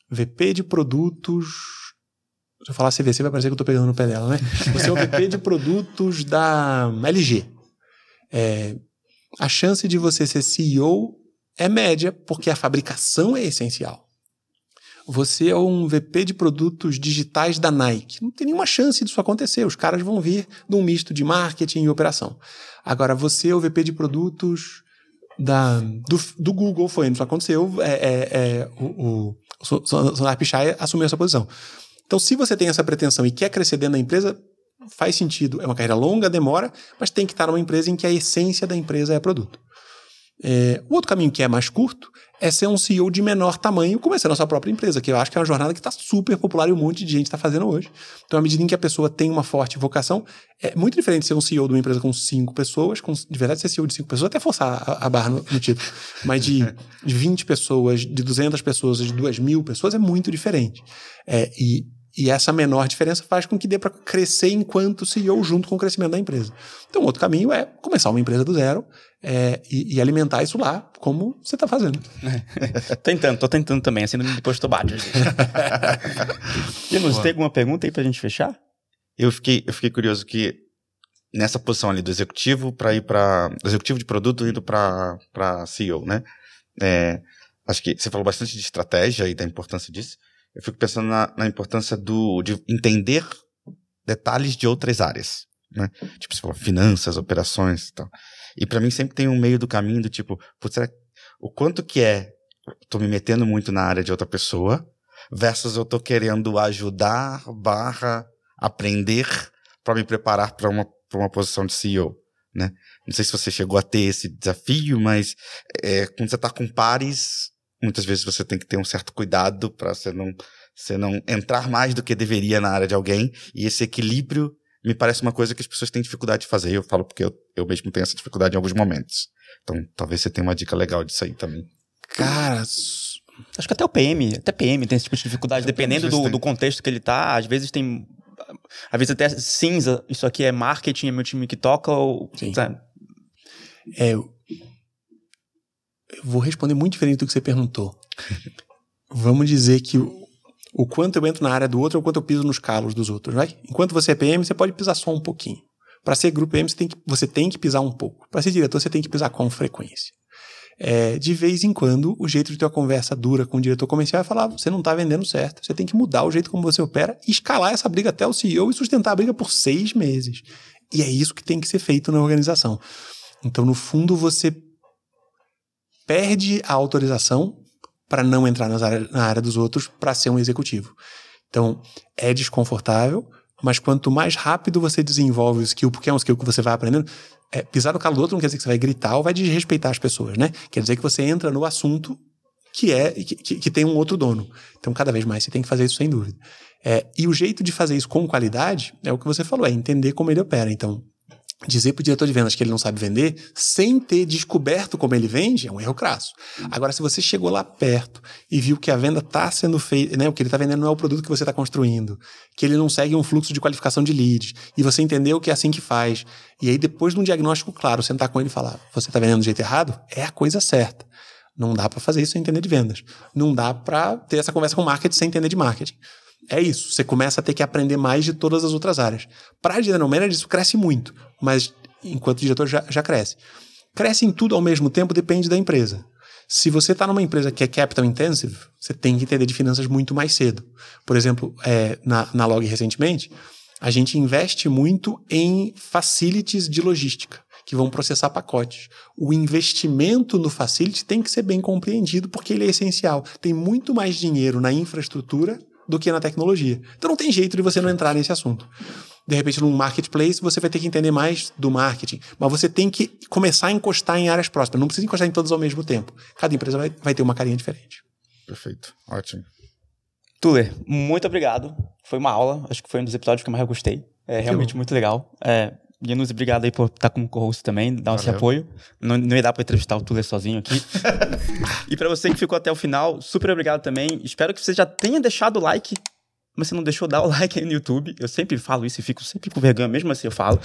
VP de produtos. Se eu falar CVC, vai parecer que eu estou pegando no pé dela, né? Você é o VP de produtos da LG. É, a chance de você ser CEO é média, porque a fabricação é essencial. Você é um VP de produtos digitais da Nike. Não tem nenhuma chance disso acontecer. Os caras vão vir de um misto de marketing e operação. Agora, você é o VP de produtos da, do, do Google, foi, isso aconteceu. É, é, é, o, Sonar Pichai assumiu essa posição. Então, se você tem essa pretensão e quer crescer dentro da empresa, faz sentido. É uma carreira longa, demora, mas tem que estar numa empresa em que a essência da empresa é produto. É, o outro caminho que é mais curto é ser um CEO de menor tamanho, começando a sua própria empresa, que eu acho que é uma jornada que está super popular e um monte de gente está fazendo hoje. Então, à medida em que a pessoa tem uma forte vocação, é muito diferente ser um CEO de uma empresa com cinco pessoas, com, de verdade ser CEO de cinco pessoas, até forçar a, a barra no, no título, mas de, de 20 pessoas, de 200 pessoas, de 2 mil pessoas é muito diferente. É, e e essa menor diferença faz com que dê para crescer enquanto CEO junto com o crescimento da empresa. Então, outro caminho é começar uma empresa do zero é, e, e, alimentar isso lá, como você está fazendo. tentando, tô tentando também, assim, depois do badger. Linus, tem alguma pergunta aí para a gente fechar? Eu fiquei, eu fiquei curioso que nessa posição ali do executivo para ir para executivo de produto indo para CEO, né? É, acho que você falou bastante de estratégia e da importância disso eu fico pensando na, na importância do, de entender detalhes de outras áreas. Né? Tipo, falou, finanças, operações e tal. E para mim sempre tem um meio do caminho do tipo, putz, será, o quanto que é, tô me metendo muito na área de outra pessoa, versus eu tô querendo ajudar barra aprender para me preparar para uma, uma posição de CEO, né? Não sei se você chegou a ter esse desafio, mas é, quando você está com pares, muitas vezes você tem que ter um certo cuidado para você não, você não entrar mais do que deveria na área de alguém, e esse equilíbrio me parece uma coisa que as pessoas têm dificuldade de fazer. Eu falo porque eu, eu mesmo tenho essa dificuldade em alguns momentos. Então, talvez você tenha uma dica legal disso aí também. Cara, acho que até o PM, até PM tem esse tipo de dificuldade, dependendo do, do contexto que ele tá. Às vezes tem às vezes até cinza, isso aqui é marketing, é meu time que toca, ou. Sim. É, eu vou responder muito diferente do que você perguntou. Vamos dizer que o, quanto eu entro na área do outro ou o quanto eu piso nos calos dos outros, vai? Enquanto você é PM, você pode pisar só um pouquinho. Para ser grupo PM, você tem que, você tem que pisar um pouco. Para ser diretor, você tem que pisar com frequência. É, de vez em quando, o jeito de ter uma conversa dura com o diretor comercial é falar: você não está vendendo certo, você tem que mudar o jeito como você opera, escalar essa briga até o CEO e sustentar a briga por seis meses. E é isso que tem que ser feito na organização. Então, no fundo, você perde a autorização para não entrar na área dos outros para ser um executivo. Então, é desconfortável, mas quanto mais rápido você desenvolve o skill, porque é um skill que você vai aprendendo, é, pisar no calo do outro não quer dizer que você vai gritar ou vai desrespeitar as pessoas, né? Quer dizer que você entra no assunto que é que, que, que tem um outro dono. Então, cada vez mais você tem que fazer isso sem dúvida. É, e o jeito de fazer isso com qualidade é o que você falou, é entender como ele opera. Então, dizer para o diretor de vendas que ele não sabe vender sem ter descoberto como ele vende é um erro crasso. Agora, se você chegou lá perto e viu que a venda está sendo feita, né, o que ele está vendendo não é o produto que você está construindo, que ele não segue um fluxo de qualificação de leads, e você entendeu que é assim que faz, e aí depois de um diagnóstico claro, sentar com ele e falar, você está vendendo do jeito errado, é a coisa certa. Não dá para fazer isso sem entender de vendas. Não dá para ter essa conversa com marketing sem entender de marketing. É isso. Você começa a ter que aprender mais de todas as outras áreas. Para general manager, isso cresce muito, mas enquanto diretor já, já cresce. Cresce em tudo ao mesmo tempo, depende da empresa. Se você está numa empresa que é capital intensive, você tem que entender de finanças muito mais cedo. Por exemplo, é, na, na Log recentemente, a gente investe muito em facilities de logística, que vão processar pacotes. O investimento no facility tem que ser bem compreendido, porque ele é essencial. Tem muito mais dinheiro na infraestrutura do que na tecnologia. Então não tem jeito de você não entrar nesse assunto. De repente, num marketplace, você vai ter que entender mais do marketing. Mas você tem que começar a encostar em áreas próximas. Não precisa encostar em todas ao mesmo tempo. Cada empresa vai, vai ter uma carinha diferente. Perfeito. Ótimo. Tuller, muito obrigado. Foi uma aula. Acho que foi um dos episódios que eu mais gostei. É realmente muito legal. É, Janus, obrigado aí por estar como co-host também, dar esse apoio. Não, não ia dar para entrevistar o Tuller sozinho aqui. e para você que ficou até o final, super obrigado também. Espero que você já tenha deixado o like. Mas você não deixou dar o like aí no YouTube. Eu sempre falo isso e fico sempre com vergonha, mesmo assim eu falo.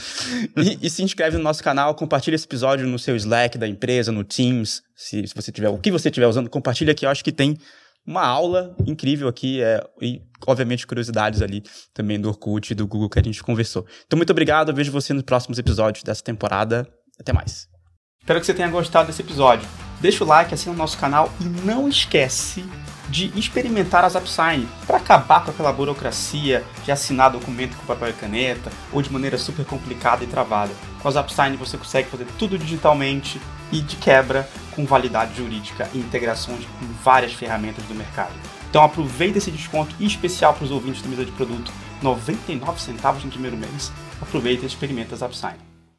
E, e se inscreve no nosso canal, compartilha esse episódio no seu Slack da empresa, no Teams. Se, se você tiver, o que você estiver usando, compartilha aqui. Eu acho que tem uma aula incrível aqui é, e, obviamente, curiosidades ali também do Orkut e do Google que a gente conversou. Então, muito obrigado. Vejo você nos próximos episódios dessa temporada. Até mais. Espero que você tenha gostado desse episódio. Deixa o like, assina o nosso canal e não esquece de experimentar as AppSign para acabar com aquela burocracia de assinar documento com papel e caneta ou de maneira super complicada e travada. Com as AppSign você consegue fazer tudo digitalmente e de quebra com validade jurídica e integrações com várias ferramentas do mercado. Então aproveita esse desconto especial para os ouvintes do Mesa de Produto, 99 centavos no primeiro mês. Aproveita e experimenta as AppSign.